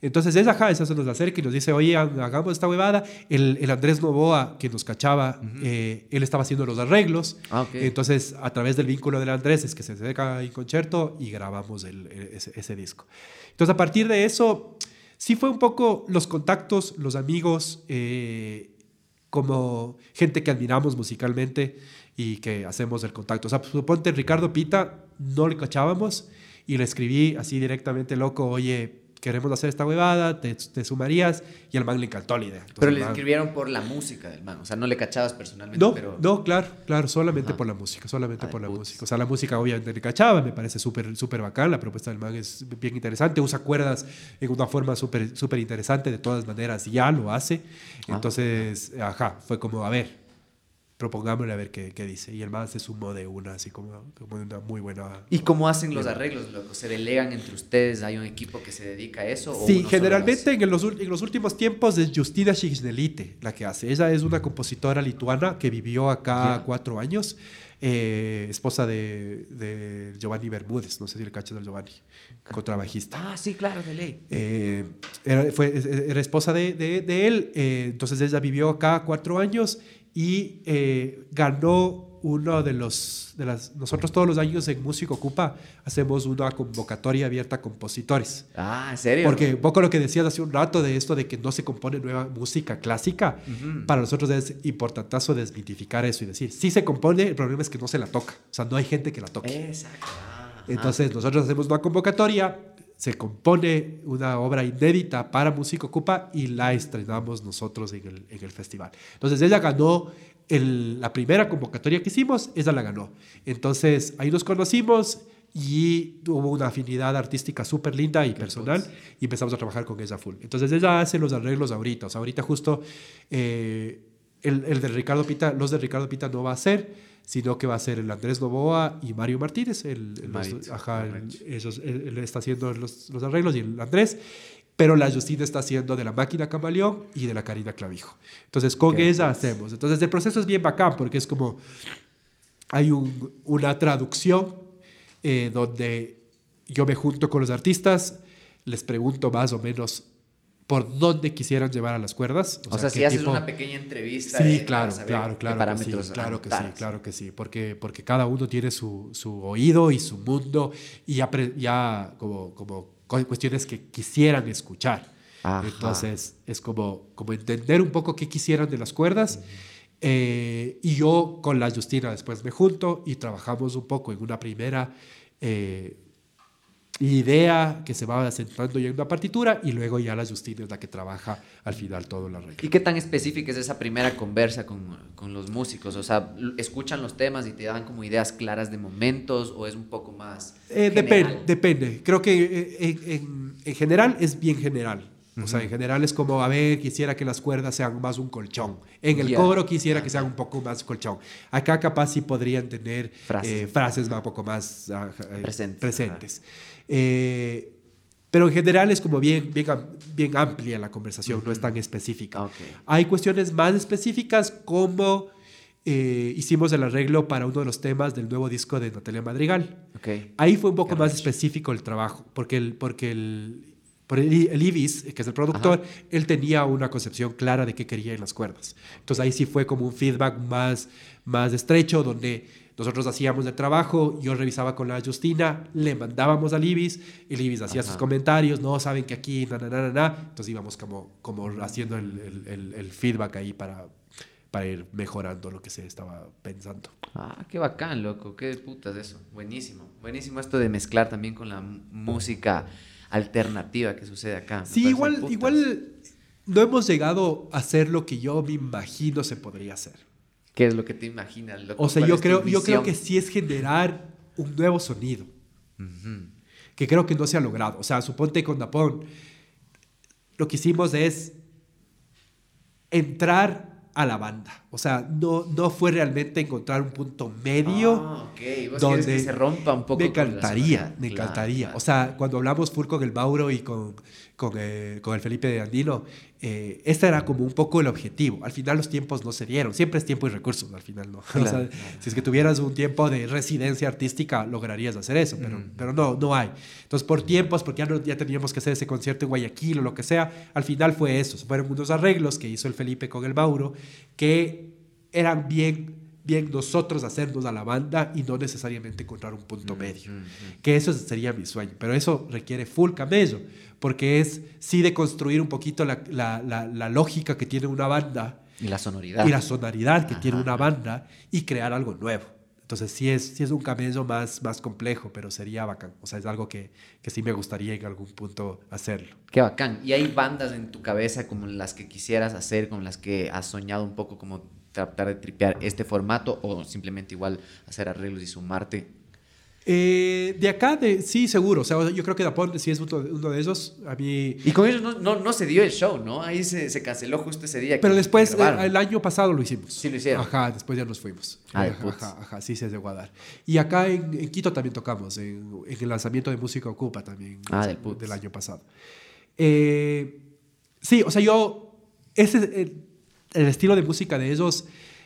Entonces, esa ajá, esa se nos acerca y nos dice, oye, hagamos esta huevada. El, el Andrés Novoa, que nos cachaba, eh, él estaba haciendo los arreglos. Ah. Entonces, a través del vínculo del Andrés es que se acerca a concierto y grabamos el- el- ese, ese disco. Entonces, a partir de eso, sí fue un poco los contactos, los amigos, eh, como gente que admiramos musicalmente y que hacemos el contacto. O sea, suponte Ricardo Pita, no le cachábamos y le escribí así directamente, loco, oye, queremos hacer esta huevada, te, te sumarías y al man le encantó la idea. Entonces, Pero le man- escribieron por la música del man. O sea, no le cachabas personalmente, no, pero... no, claro, claro, solamente Ajá. por la música, solamente Ay, por la putz. música. O sea, la música obviamente le cachaba, me parece súper súper bacán, la propuesta del man es bien interesante, usa cuerdas en una forma súper súper interesante, de todas maneras ya lo hace. Ah. Entonces, ajá, fue como, a ver, propongámosle a ver qué, qué dice. Y el man se sumó de una, así como, como de una muy buena... ¿Y cómo hacen los arreglos, loco? ¿Se delegan entre ustedes? ¿Hay un equipo que se dedica a eso? o Sí, solo generalmente en los, en los últimos tiempos es Justina Shignelite la que hace. Ella es una compositora lituana que vivió acá Ya. cuatro años, eh, esposa de, de Giovanni Bermúdez, no sé si le cachas al Giovanni, contrabajista. Ah, sí, claro, de ley. Eh, era, fue, era esposa de, de- de él, eh, entonces ella vivió acá cuatro años y eh, ganó uno de los, de las, nosotros todos los años en Músico Ocupa hacemos una convocatoria abierta a compositores. Ah, ¿en serio? Porque un poco lo que decías hace un rato de esto de que no se compone nueva música clásica, Ujú. para nosotros es importantazo desmitificar eso y decir, sí se compone, el problema es que no se la toca, o sea, no hay gente que la toque. Exacto. Ah. Entonces nosotros hacemos una convocatoria, se compone una obra inédita para Música Ocupa y la estrenamos nosotros en el, en el festival. Entonces ella ganó el- la primera convocatoria que hicimos, ella la ganó. Entonces ahí nos conocimos y hubo una afinidad artística súper linda y personal y empezamos a trabajar con ella full. Entonces ella hace los arreglos ahorita, o sea, ahorita justo eh, el, el, de Ricardo Pita, los de Ricardo Pita no va a ser, sino que va a ser el Andrés Novoa y Mario Martínez, el, los, ajá, ellos, él, está haciendo los, los, arreglos y el Andrés, pero la Justina está haciendo de la máquina Camaleón y de la Karina Clavijo. Entonces con ella hacemos. Entonces el proceso es bien bacán porque es como hay un, una traducción eh, donde yo me junto con los artistas, les pregunto más o menos por dónde quisieran llevar a las cuerdas. O, sea, si haces una pequeña entrevista. Sí, claro, claro, claro, que sí, claro que sí, claro que sí, porque, porque cada uno tiene su, su oído y su mundo y ya, ya como, como cuestiones que quisieran escuchar. Entonces, es como, como entender un poco qué quisieran de las cuerdas. Eh, y yo con la Justina después me junto y trabajamos un poco en una primera eh, idea que se va asentando ya en una partitura y luego ya la Justina es la que trabaja al final todo la regla. ¿Y qué tan específica es esa primera conversa con, con, los músicos? O sea, ¿escuchan los temas y te dan como ideas claras de momentos o es un poco más... Eh, depende, depende. Creo que en, en general es bien general. O sea, en general es como, a ver, quisiera que las cuerdas sean más un colchón. En el coro quisiera que sean un poco más colchón. Acá capaz sí podrían tener frases, eh, un poco más ah, eh, presentes. Eh, pero en general es como bien, bien, bien amplia la conversación, no es tan específica. Hay cuestiones más específicas como hicimos el arreglo para uno de los temas del nuevo disco de Natalia Madrigal. Ahí fue un poco más específico el trabajo, porque el, porque el, por el, Ibis, que es el productor, él tenía una concepción clara de qué quería en las cuerdas. Entonces ahí sí fue como un feedback más, más estrecho, donde nosotros hacíamos el trabajo, yo revisaba con la Justina, le mandábamos al Ibis, el Ibis hacía sus comentarios, no saben que aquí, na, na, na, na, entonces íbamos como, como haciendo el, el, el, feedback ahí para, para ir mejorando lo que se estaba pensando. Ah, qué bacán, loco, qué putas eso, buenísimo, buenísimo esto de mezclar también con la música alternativa que sucede acá. Sí, igual, igual no hemos llegado a hacer lo que yo me imagino se podría hacer. ¿Qué es lo que te imaginas? o sea, yo creo, yo creo que sí es generar un nuevo sonido. Que creo que no se ha logrado. O sea, suponte con Dapón, lo que hicimos es entrar a la banda. O sea, no, no fue realmente encontrar un punto medio ah, donde que se rompa un poco. Me encantaría, me encantaría. O sea, cuando hablamos full con el Mauro y con, con, eh, con el Felipe de Andino, eh, este era como un poco el objetivo. Al final los tiempos no se dieron. Siempre es tiempo y recursos, al final no. o sea, Si es que tuvieras un tiempo de residencia artística, lograrías hacer eso, pero, mm. pero no, no hay. Entonces, por tiempos, porque ya, ya teníamos que hacer ese concierto en Guayaquil o lo que sea, al final fue eso. Fueron unos arreglos que hizo el Felipe con el Mauro que eran bien bien nosotros hacernos a la banda y no necesariamente encontrar un punto mm, medio. Mm, que eso sería mi sueño. Pero eso requiere full camello porque es sí de construir un poquito la, la, la, lógica que tiene una banda. Y la sonoridad. Y la sonoridad que tiene una banda y crear algo nuevo. Entonces sí es, sí es un camello más, más complejo, pero sería bacán. O sea, es algo que, que sí me gustaría en algún punto hacerlo. Qué bacán. ¿Y hay bandas en tu cabeza como las que quisieras hacer, con las que has soñado un poco como tratar de tripear este formato o simplemente igual hacer arreglos y sumarte eh, de acá, de, sí, seguro. O sea, yo creo que Dapón sí es uno, de esos. A mí... Y con ellos no, no, no, se dio el show, ¿no? Ahí se, se canceló justo ese día. Pero después, el, año pasado lo hicimos. Sí, lo hicieron. Ajá, después ya nos fuimos. Ajá, ajá, sí se llegó a dar. Y acá en, Quito también tocamos, en, el lanzamiento de Música Ocupa también. Ah, del, del año pasado. Eh, sí, o sea, yo. Ese, el, el estilo de música de ellos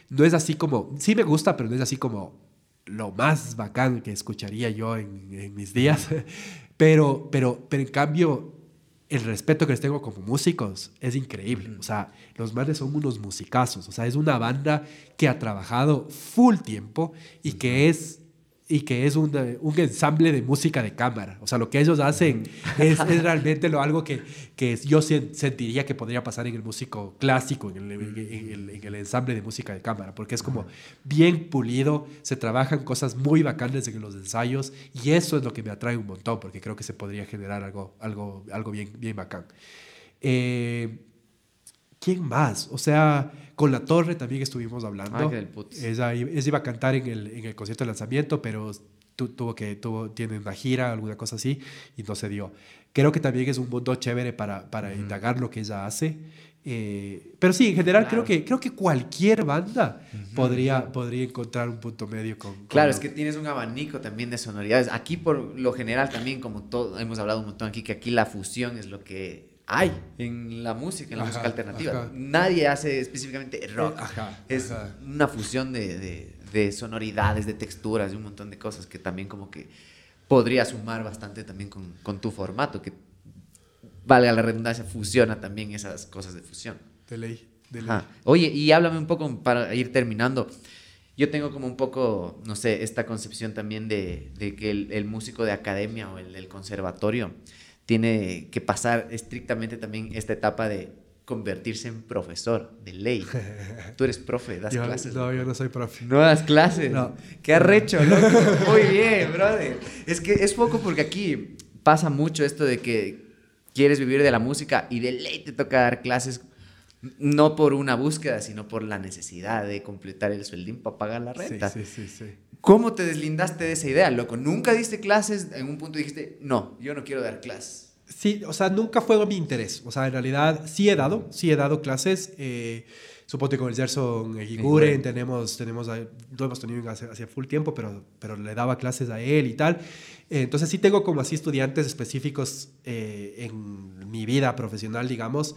no es así como. Sí me gusta, pero no es así como lo más bacán que escucharía yo en, mis días, pero, pero, pero en cambio el respeto que les tengo como músicos es increíble. O sea, los manes son unos musicazos. O sea, es una banda que ha trabajado full tiempo y que es y que es un, un, ensamble de música de cámara. O sea, lo que ellos hacen es, es realmente lo, algo que, que, yo sentiría que podría pasar en el músico clásico, en el, en, el, ensamble de música de cámara, porque es como bien pulido, se trabajan cosas muy bacanas en los ensayos y eso es lo que me atrae un montón, porque creo que se podría generar algo, algo, algo bien, bien bacán. Eh, ¿Quién más? O sea, con La Torre también estuvimos hablando. Ah, ella, iba a cantar en el, en el concierto de lanzamiento, pero tuvo que, tuvo, tiene una gira, alguna cosa así, y no se dio. Creo que también es un mundo chévere para, para indagar lo que ella hace. Eh, pero sí, en general creo, que, creo que cualquier banda podría, podría encontrar un punto medio con... claro, es que tienes un abanico también de sonoridades. Aquí por lo general también, como todo, hemos hablado un montón aquí, que aquí la fusión es lo que hay en la música, en la música alternativa. Nadie hace específicamente rock. es una fusión de, de, sonoridades, de texturas, de un montón de cosas que también como que podría sumar bastante también con, con tu formato, que valga la redundancia, fusiona también esas cosas de fusión. De ley, de ley. Oye, y háblame un poco para ir terminando. Yo tengo como un poco, no sé, esta concepción también de, de que el, el, músico de academia o el del conservatorio tiene que pasar estrictamente también esta etapa de convertirse en profesor de ley. Tú eres profe, das clases. No, yo no soy profe. No das clases. No. Qué arrecho, loco. Muy bien, brother. Es que es poco porque aquí pasa mucho esto de que quieres vivir de la música y de ley te toca dar clases no por una búsqueda, sino por la necesidad de completar el sueldín para pagar la renta. Sí, sí, sí, ¿Cómo te deslindaste de esa idea, loco? ¿Nunca diste clases? En un punto dijiste, no, yo no quiero dar clases. Sí, o sea, nunca fue mi interés. O sea, en realidad sí he dado, sí he dado clases. Eh, suponte con el Gerson Eguiguren, tenemos, tenemos, lo hemos tenido hace, full tiempo, pero, pero le daba clases a él y tal. Eh, entonces sí tengo como así estudiantes específicos eh, en mi vida profesional, digamos.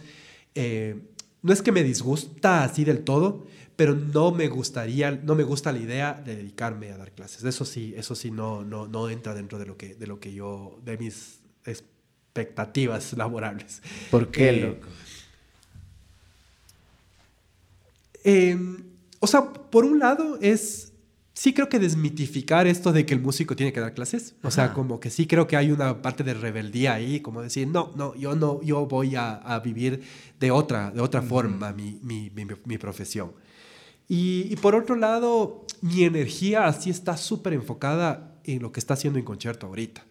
Eh, no es que me disgusta así del todo, pero no me gustaría, no me gusta la idea de dedicarme a dar clases. Eso sí, eso sí no, no, no entra dentro de lo que, de lo que yo, de mis expectativas laborales. ¿Por qué, loco? Em, o sea, por un lado es, sí creo que desmitificar esto de que el músico tiene que dar clases. O sea, como que sí creo que hay una parte de rebeldía ahí, como decir, no, no, yo no, yo voy a, vivir de otra, de otra forma mi, mi, mi, profesión. Y, por otro lado, mi energía así está súper enfocada en lo que está haciendo en concierto ahorita.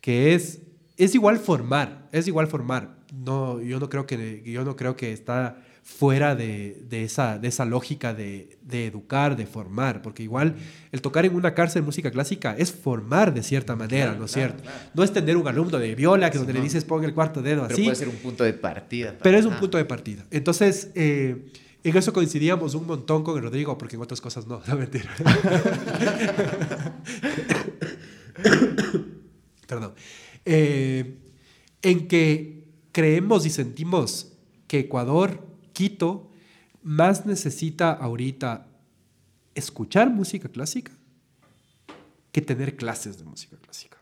Que es, es igual formar, es igual formar. No, yo no creo que, yo no creo que está fuera de, esa, de esa lógica de, educar, de formar, porque igual el tocar en una cárcel de música clásica es formar de cierta manera, ¿no es cierto? No es tener un alumno de viola que donde le dices ponga el cuarto dedo pero así. puede ser un punto de partida. Pero es un punto de partida. Entonces, eh, en eso coincidíamos un montón con el Rodrigo, porque en otras cosas no, no mentira. Perdón. Eh, en que creemos y sentimos que Ecuador Quito más necesita ahorita escuchar música clásica que tener clases de música clásica.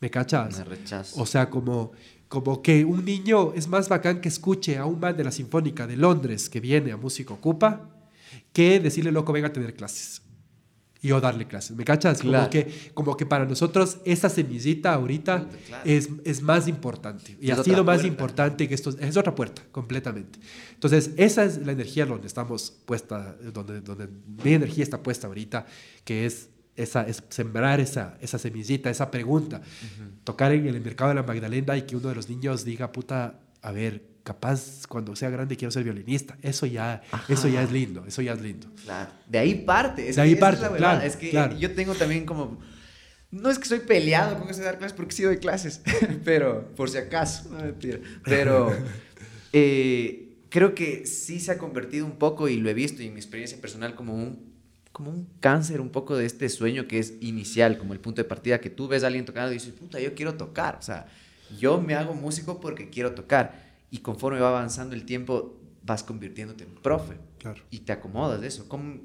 ¿Me cachas? Me rechazo. O sea, como, como que un niño es más bacán que escuche a un man de la Sinfónica de Londres que viene a Música Ocupa que decirle, loco, venga a tener clases y yo darle clases. ¿Me cachas? Como, que, como que para nosotros esa semillita ahorita es, es más importante. Y ha sido más importante que esto. Es otra puerta, completamente. Entonces, esa es la energía donde estamos puesta, donde, donde mi energía está puesta ahorita, que es, esa, es sembrar esa, esa semillita, esa pregunta. Tocar en el mercado de la Magdalena y que uno de los niños diga, puta, a ver, capaz cuando sea grande quiero ser violinista. Eso ya, eso ya es lindo, eso ya es lindo. Claro. De ahí parte. Es de ahí parte, es claro. Es que yo tengo también como... No es que estoy peleado con eso de dar clases porque sí doy clases, pero por si acaso, no mentira. Pero eh, creo que sí se ha convertido un poco, y lo he visto y en mi experiencia personal, como un, como un cáncer un poco de este sueño que es inicial, como el punto de partida, que tú ves a alguien tocando y dices, puta, yo quiero tocar. O sea, yo me hago músico porque quiero tocar y conforme va avanzando el tiempo vas convirtiéndote en profe claro. y te acomodas de eso. ¿Cómo,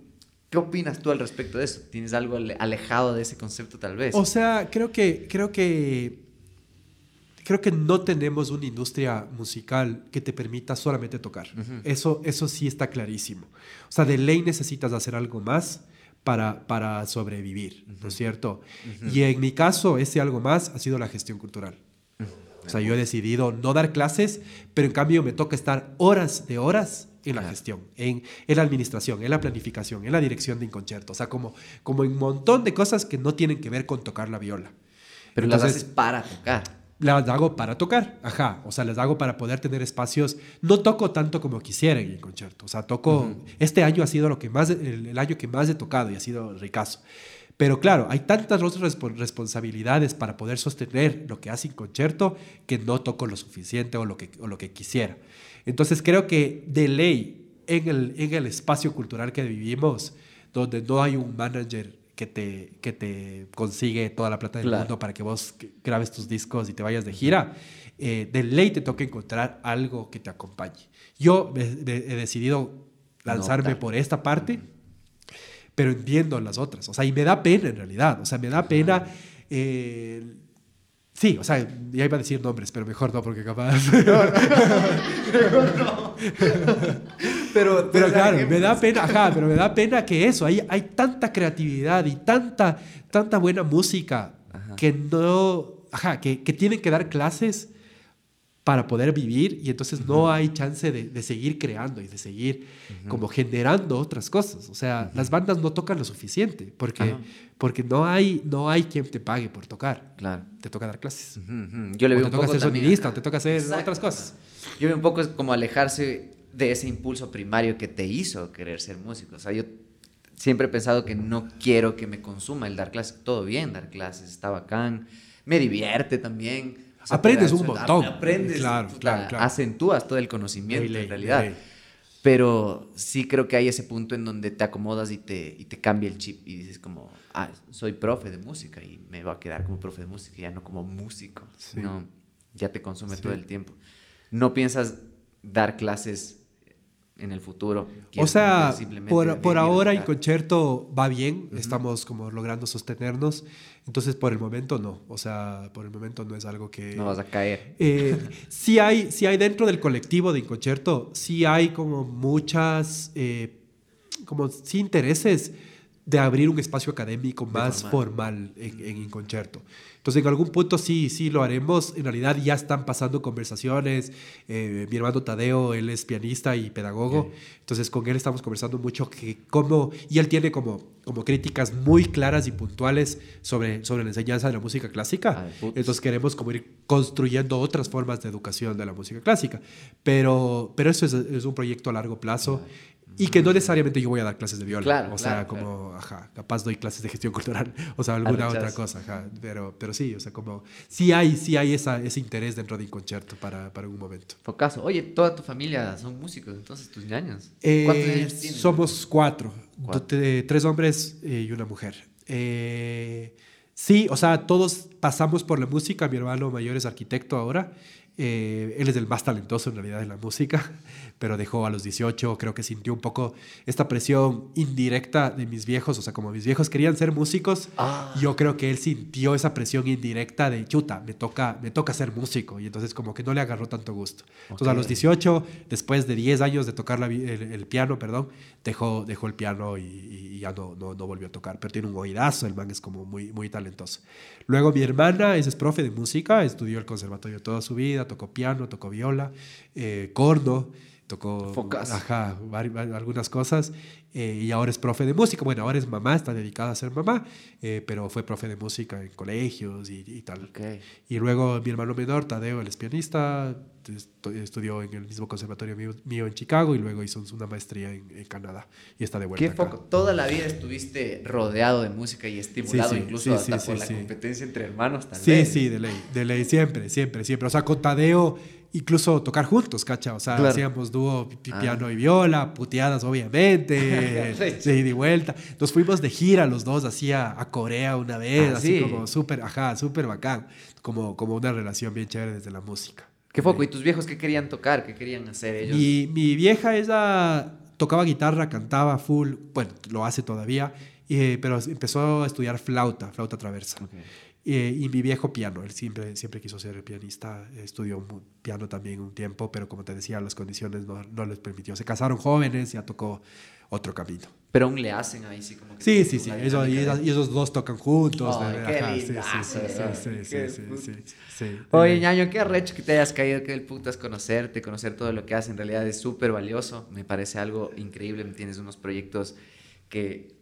¿Qué opinas tú al respecto de eso? ¿Tienes algo alejado de ese concepto tal vez? O sea, creo que, creo que, creo que no tenemos una industria musical que te permita solamente tocar. eso, eso sí está clarísimo. O sea, de ley necesitas hacer algo más para, para sobrevivir, ¿no es cierto? Y en mi caso, ese algo más ha sido la gestión cultural. O sea, yo he decidido no dar clases, pero en cambio me toca estar horas de horas en la gestión, en, en, la administración, en la planificación, en la dirección de un concierto. O sea, como, como un montón de cosas que no tienen que ver con tocar la viola. Pero las haces para tocar. Las hago para tocar, ajá. O sea, las hago para poder tener espacios. No toco tanto como quisiera en el concierto. O sea, toco. Este año ha sido lo que más, el, el, año que más he tocado y ha sido ricazo Pero claro, hay tantas otras responsabilidades para poder sostener lo que hace un concierto que no toco lo suficiente o lo que, o lo que quisiera. Entonces creo que de ley, en el, en el espacio cultural que vivimos, donde no hay un manager que te, que te consigue toda la plata del mundo para que vos grabes tus discos y te vayas de gira, eh, de ley te toca encontrar algo que te acompañe. Yo he, decidido lanzarme por esta parte, pero entiendo las otras. O sea, y me da pena en realidad. O sea, me da pena... Eh, Sí, o sea, ya iba a decir nombres, pero mejor no, porque capaz. mejor no. pero, pero claro, me da pena, ajá, pero me da pena que eso, hay, hay tanta creatividad y tanta, tanta buena música que no, ajá, que, que tienen que dar clases para poder vivir y entonces no hay chance de, de, seguir creando y de seguir como generando otras cosas. O sea, las bandas no tocan lo suficiente porque, porque no, hay, no hay quien te pague por tocar. Claro. Te toca dar clases. Yo le veo te toca ser sonidista, te toca hacer otras cosas. Yo veo un poco como alejarse de ese impulso primario que te hizo querer ser músico. O sea, yo siempre he pensado que no quiero que me consuma el dar clases. Todo bien dar clases, está bacán, me divierte también aprendes un montón. Aprendes, claro, claro, acentúas todo el conocimiento en realidad. Pero sí creo que hay ese punto en donde te acomodas y te, y te cambia el chip y dices como, ah, soy profe de música y me voy a quedar como profe de música, ya no como músico. No, ya te consume todo el tiempo. No piensas dar clases en el futuro. O sea, por, por ahora el concierto va bien, estamos como logrando sostenernos, entonces por el momento no, o sea, por el momento no es algo que... No vas a caer. Eh, sí, hay, sí hay dentro del colectivo de Inconcierto, sí hay como muchas, eh, como sí intereses de abrir un espacio académico más formal, en, en Inconcierto. Entonces, en algún punto sí, sí lo haremos. En realidad ya están pasando conversaciones. Eh, mi hermano Tadeo, él es pianista y pedagogo. Entonces, con él estamos conversando mucho que cómo, y él tiene como, como críticas muy claras y puntuales sobre, sobre la enseñanza de la música clásica. Ah, Entonces, queremos como ir construyendo otras formas de educación de la música clásica. Pero, pero eso es, es un proyecto a largo plazo. Y que no necesariamente yo voy a dar clases de viola. Claro, o sea, como, ajá, capaz doy clases de gestión cultural, o sea, alguna otra cosa, ajá. Pero, pero sí, o sea, como, sí hay, sí hay esa, ese interés dentro de un concierto para, para un momento. Focaso. Oye, toda tu familia son músicos, entonces, tus ñaños. Eh, ¿Cuántos años tienes? Somos cuatro, tres hombres y una mujer. Eh, sí, o sea, todos pasamos por la música. Mi hermano mayor es arquitecto ahora. Eh, él es el más talentoso en realidad en la música pero dejó a los 18, creo que sintió un poco esta presión indirecta de mis viejos, o sea, como mis viejos querían ser músicos, ah. yo creo que él sintió esa presión indirecta de, chuta, me toca, me toca ser músico, y entonces como que no le agarró tanto gusto. Entonces a los 18, después de 10 años de tocar el, piano, perdón, dejó, dejó el piano y, ya no, no, no, volvió a tocar, pero tiene un oídazo, el man es como muy, muy talentoso. Luego mi hermana es profe de música, estudió el conservatorio toda su vida, tocó piano, tocó viola, eh, corno, tocó ajá, algunas cosas eh, y ahora es profe de música. Bueno, ahora es mamá, está dedicada a ser mamá, eh, pero fue profe de música en colegios y, y tal. Y luego mi hermano menor, Tadeo, él es pianista, estudió en el mismo conservatorio mío, en Chicago y luego hizo una maestría en, Canadá y está de vuelta. ¿Qué Foco? Toda la vida estuviste rodeado de música y estimulado incluso hasta por la competencia entre hermanos Sí, sí, de ley, de ley, siempre, siempre, siempre. O sea, con Tadeo incluso tocar juntos, ¿cacha? O sea, hacíamos dúo ah. piano y viola, puteadas obviamente, de ida y vuelta. Nos fuimos de gira los dos, así a, Corea una vez, ah, así como súper, ajá, súper bacán, como, como una relación bien chévere desde la música. ¿Qué foco? ¿Y tus viejos qué querían tocar? ¿Qué querían hacer ellos? Y mi vieja, ella tocaba guitarra, cantaba full, bueno, lo hace todavía, pero empezó a estudiar flauta, flauta traversa. Eh, y mi viejo piano, él siempre, siempre quiso ser pianista, estudió piano también un tiempo, pero como te decía, las condiciones no, no les permitió. Se casaron jóvenes, ya tocó otro camino. Pero aún le hacen ahí, sí, como que Sí, sí, sí. Y, esos dos tocan juntos. qué sí, sí, sí, sí, Oye, ñaño, qué arrecho que te hayas caído, qué el puto es conocerte, conocer todo lo que haces. En realidad es súper valioso. Me parece algo increíble. Tienes unos proyectos que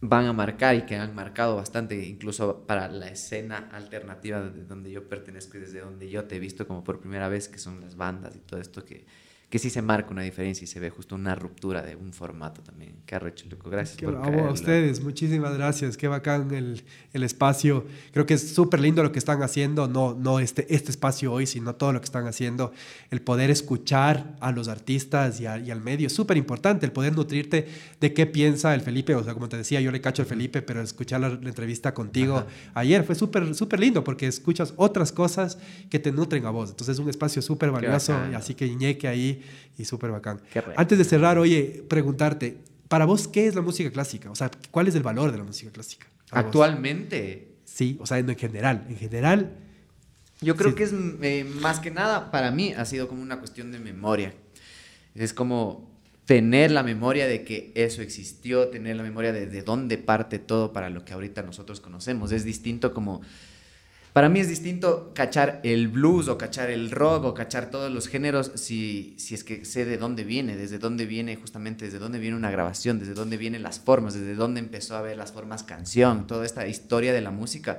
van a marcar y que han marcado bastante, incluso para la escena alternativa de donde yo pertenezco y desde donde yo te he visto como por primera vez, que son las bandas y todo esto que, que sí se marca una diferencia y se ve justo una ruptura de un formato también. Qué arrecho. Gracias Qué por bravo a ustedes, muchísimas gracias. Qué bacán el, el espacio. Creo que es súper lindo lo que están haciendo, no, no este, este espacio hoy, sino todo lo que están haciendo. El poder escuchar a los artistas y, a- y al medio es súper importante, el poder nutrirte de qué piensa el Felipe. O sea, como te decía, yo le cacho al Felipe, pero escuchar la, la entrevista contigo ayer fue súper súper lindo porque escuchas otras cosas que te nutren a vos. Entonces es un espacio súper valioso, así que ñeque ahí y súper bacán. Antes de cerrar, oye, preguntarte, para vos, ¿qué es la música clásica? O sea, ¿cuál es el valor de la música clásica? para vos? Actualmente, Sí, o sea, en en general. En general, Yo creo Sí. que es eh, más que nada, para mí, ha sido como una cuestión de memoria. Es como tener la memoria de que eso existió, tener la memoria de, de dónde parte todo para lo que ahorita nosotros conocemos. Es distinto como... Para mí es distinto cachar el blues o cachar el rock o cachar todos los géneros si, si es que sé de dónde viene, desde dónde viene justamente, desde dónde viene una grabación, desde dónde vienen las formas, desde dónde empezó a ver las formas canción, toda esta historia de la música.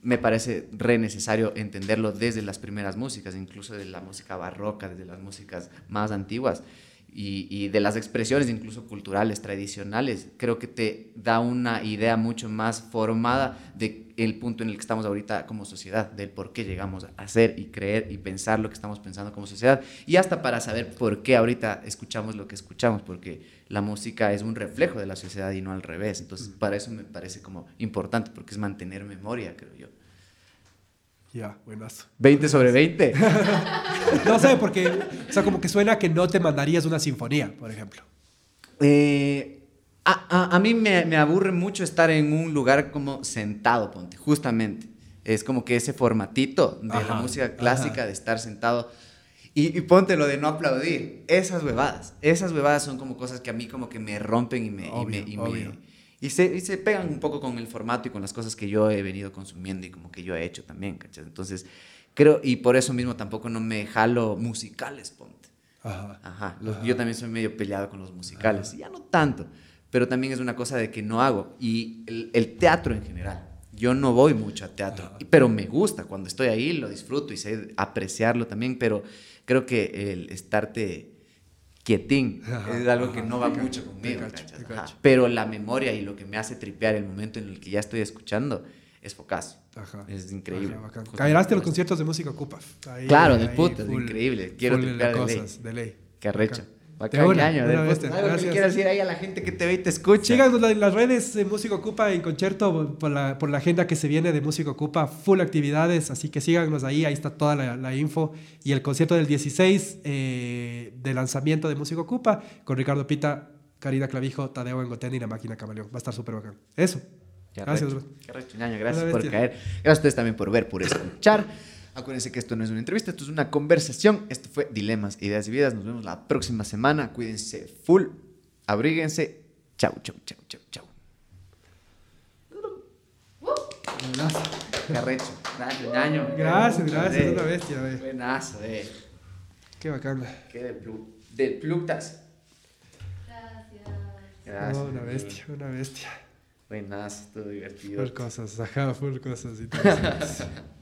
Me parece re necesario entenderlo desde las primeras músicas, incluso de la música barroca, desde las músicas más antiguas y, y de las expresiones incluso culturales, tradicionales. Creo que te da una idea mucho más formada de el punto en el que estamos ahorita como sociedad, del por qué llegamos a hacer y creer y pensar lo que estamos pensando como sociedad y hasta para saber por qué ahorita escuchamos lo que escuchamos, porque la música es un reflejo de la sociedad y no al revés. Entonces, para eso me parece como importante, porque es mantener memoria, creo yo. Ya, buenazo. 20 sobre 20. No sé, porque, o sea, como que suena que no te mandarías una sinfonía, por ejemplo. Eh, a, a- a mí me, me aburre mucho estar en un lugar como sentado, ponte, justamente. Es como que ese formatito de la música clásica, ajá. de estar sentado. Y, y ponte lo de no aplaudir. Esas huevadas. Esas huevadas son como cosas que a mí como que me rompen y me... y me- y me- obvio. Y se, y se pegan un poco con el formato y con las cosas que yo he venido consumiendo y como que yo he hecho también, ¿cachai? Entonces, creo, y por eso mismo tampoco no me jalo musicales, ponte. Ajá. Ajá, los- yo también soy medio peleado con los musicales, ya no tanto, pero también es una cosa de que no hago. Y el, el teatro en general, yo no voy mucho a teatro, y- pero me gusta, cuando estoy ahí lo disfruto y sé apreciarlo también, pero creo que el estarte quietín Ajá, es algo que no va cacho, mucho conmigo, pero la memoria y lo que me hace tripear el momento en el que ya estoy escuchando es focazo. Ajá. Es increíble. Caerás de los conciertos de música ocupa. Ahí- Claro, del ahí puto, es increíble. Quiero tripear de ley. de ley. Qué arrecho. Bacán, De una, una te- Algo que quieras decir ahí a la gente que te ve y te escucha. Síganos en las redes de Música Ocupa en concierto por la, por la agenda que se viene de Música Ocupa, full actividades, así que síganos ahí, ahí está toda la, la info. Y el concierto del 16 eh, de lanzamiento de Música Ocupa con Ricardo Pita, Karina Clavijo, Tadeo Engotén y la máquina Camaleón. Va a estar súper bacán. Eso. Qué Gracias. Qué ñaño, gracias por bestia. caer. Gracias a ustedes también por ver, por escuchar. Acuérdense que esto no es una entrevista, esto es una conversación. Esto fue Dilemas, Ideas y Vidas. Nos vemos la próxima semana. Cuídense full. Abríguense. Chau, chau, chau, chau, chau. Qué arrecho. Gracias, ñaño. Gracias, gracias, Eh, una bestia, eh. Buenazo, eh. Qué bacán. Qué del plu- plutas. Gracias. Gracias. Oh, una bestia, una bestia. Buenazo, todo divertido. Full cosas, ajá, full cosas. y todo.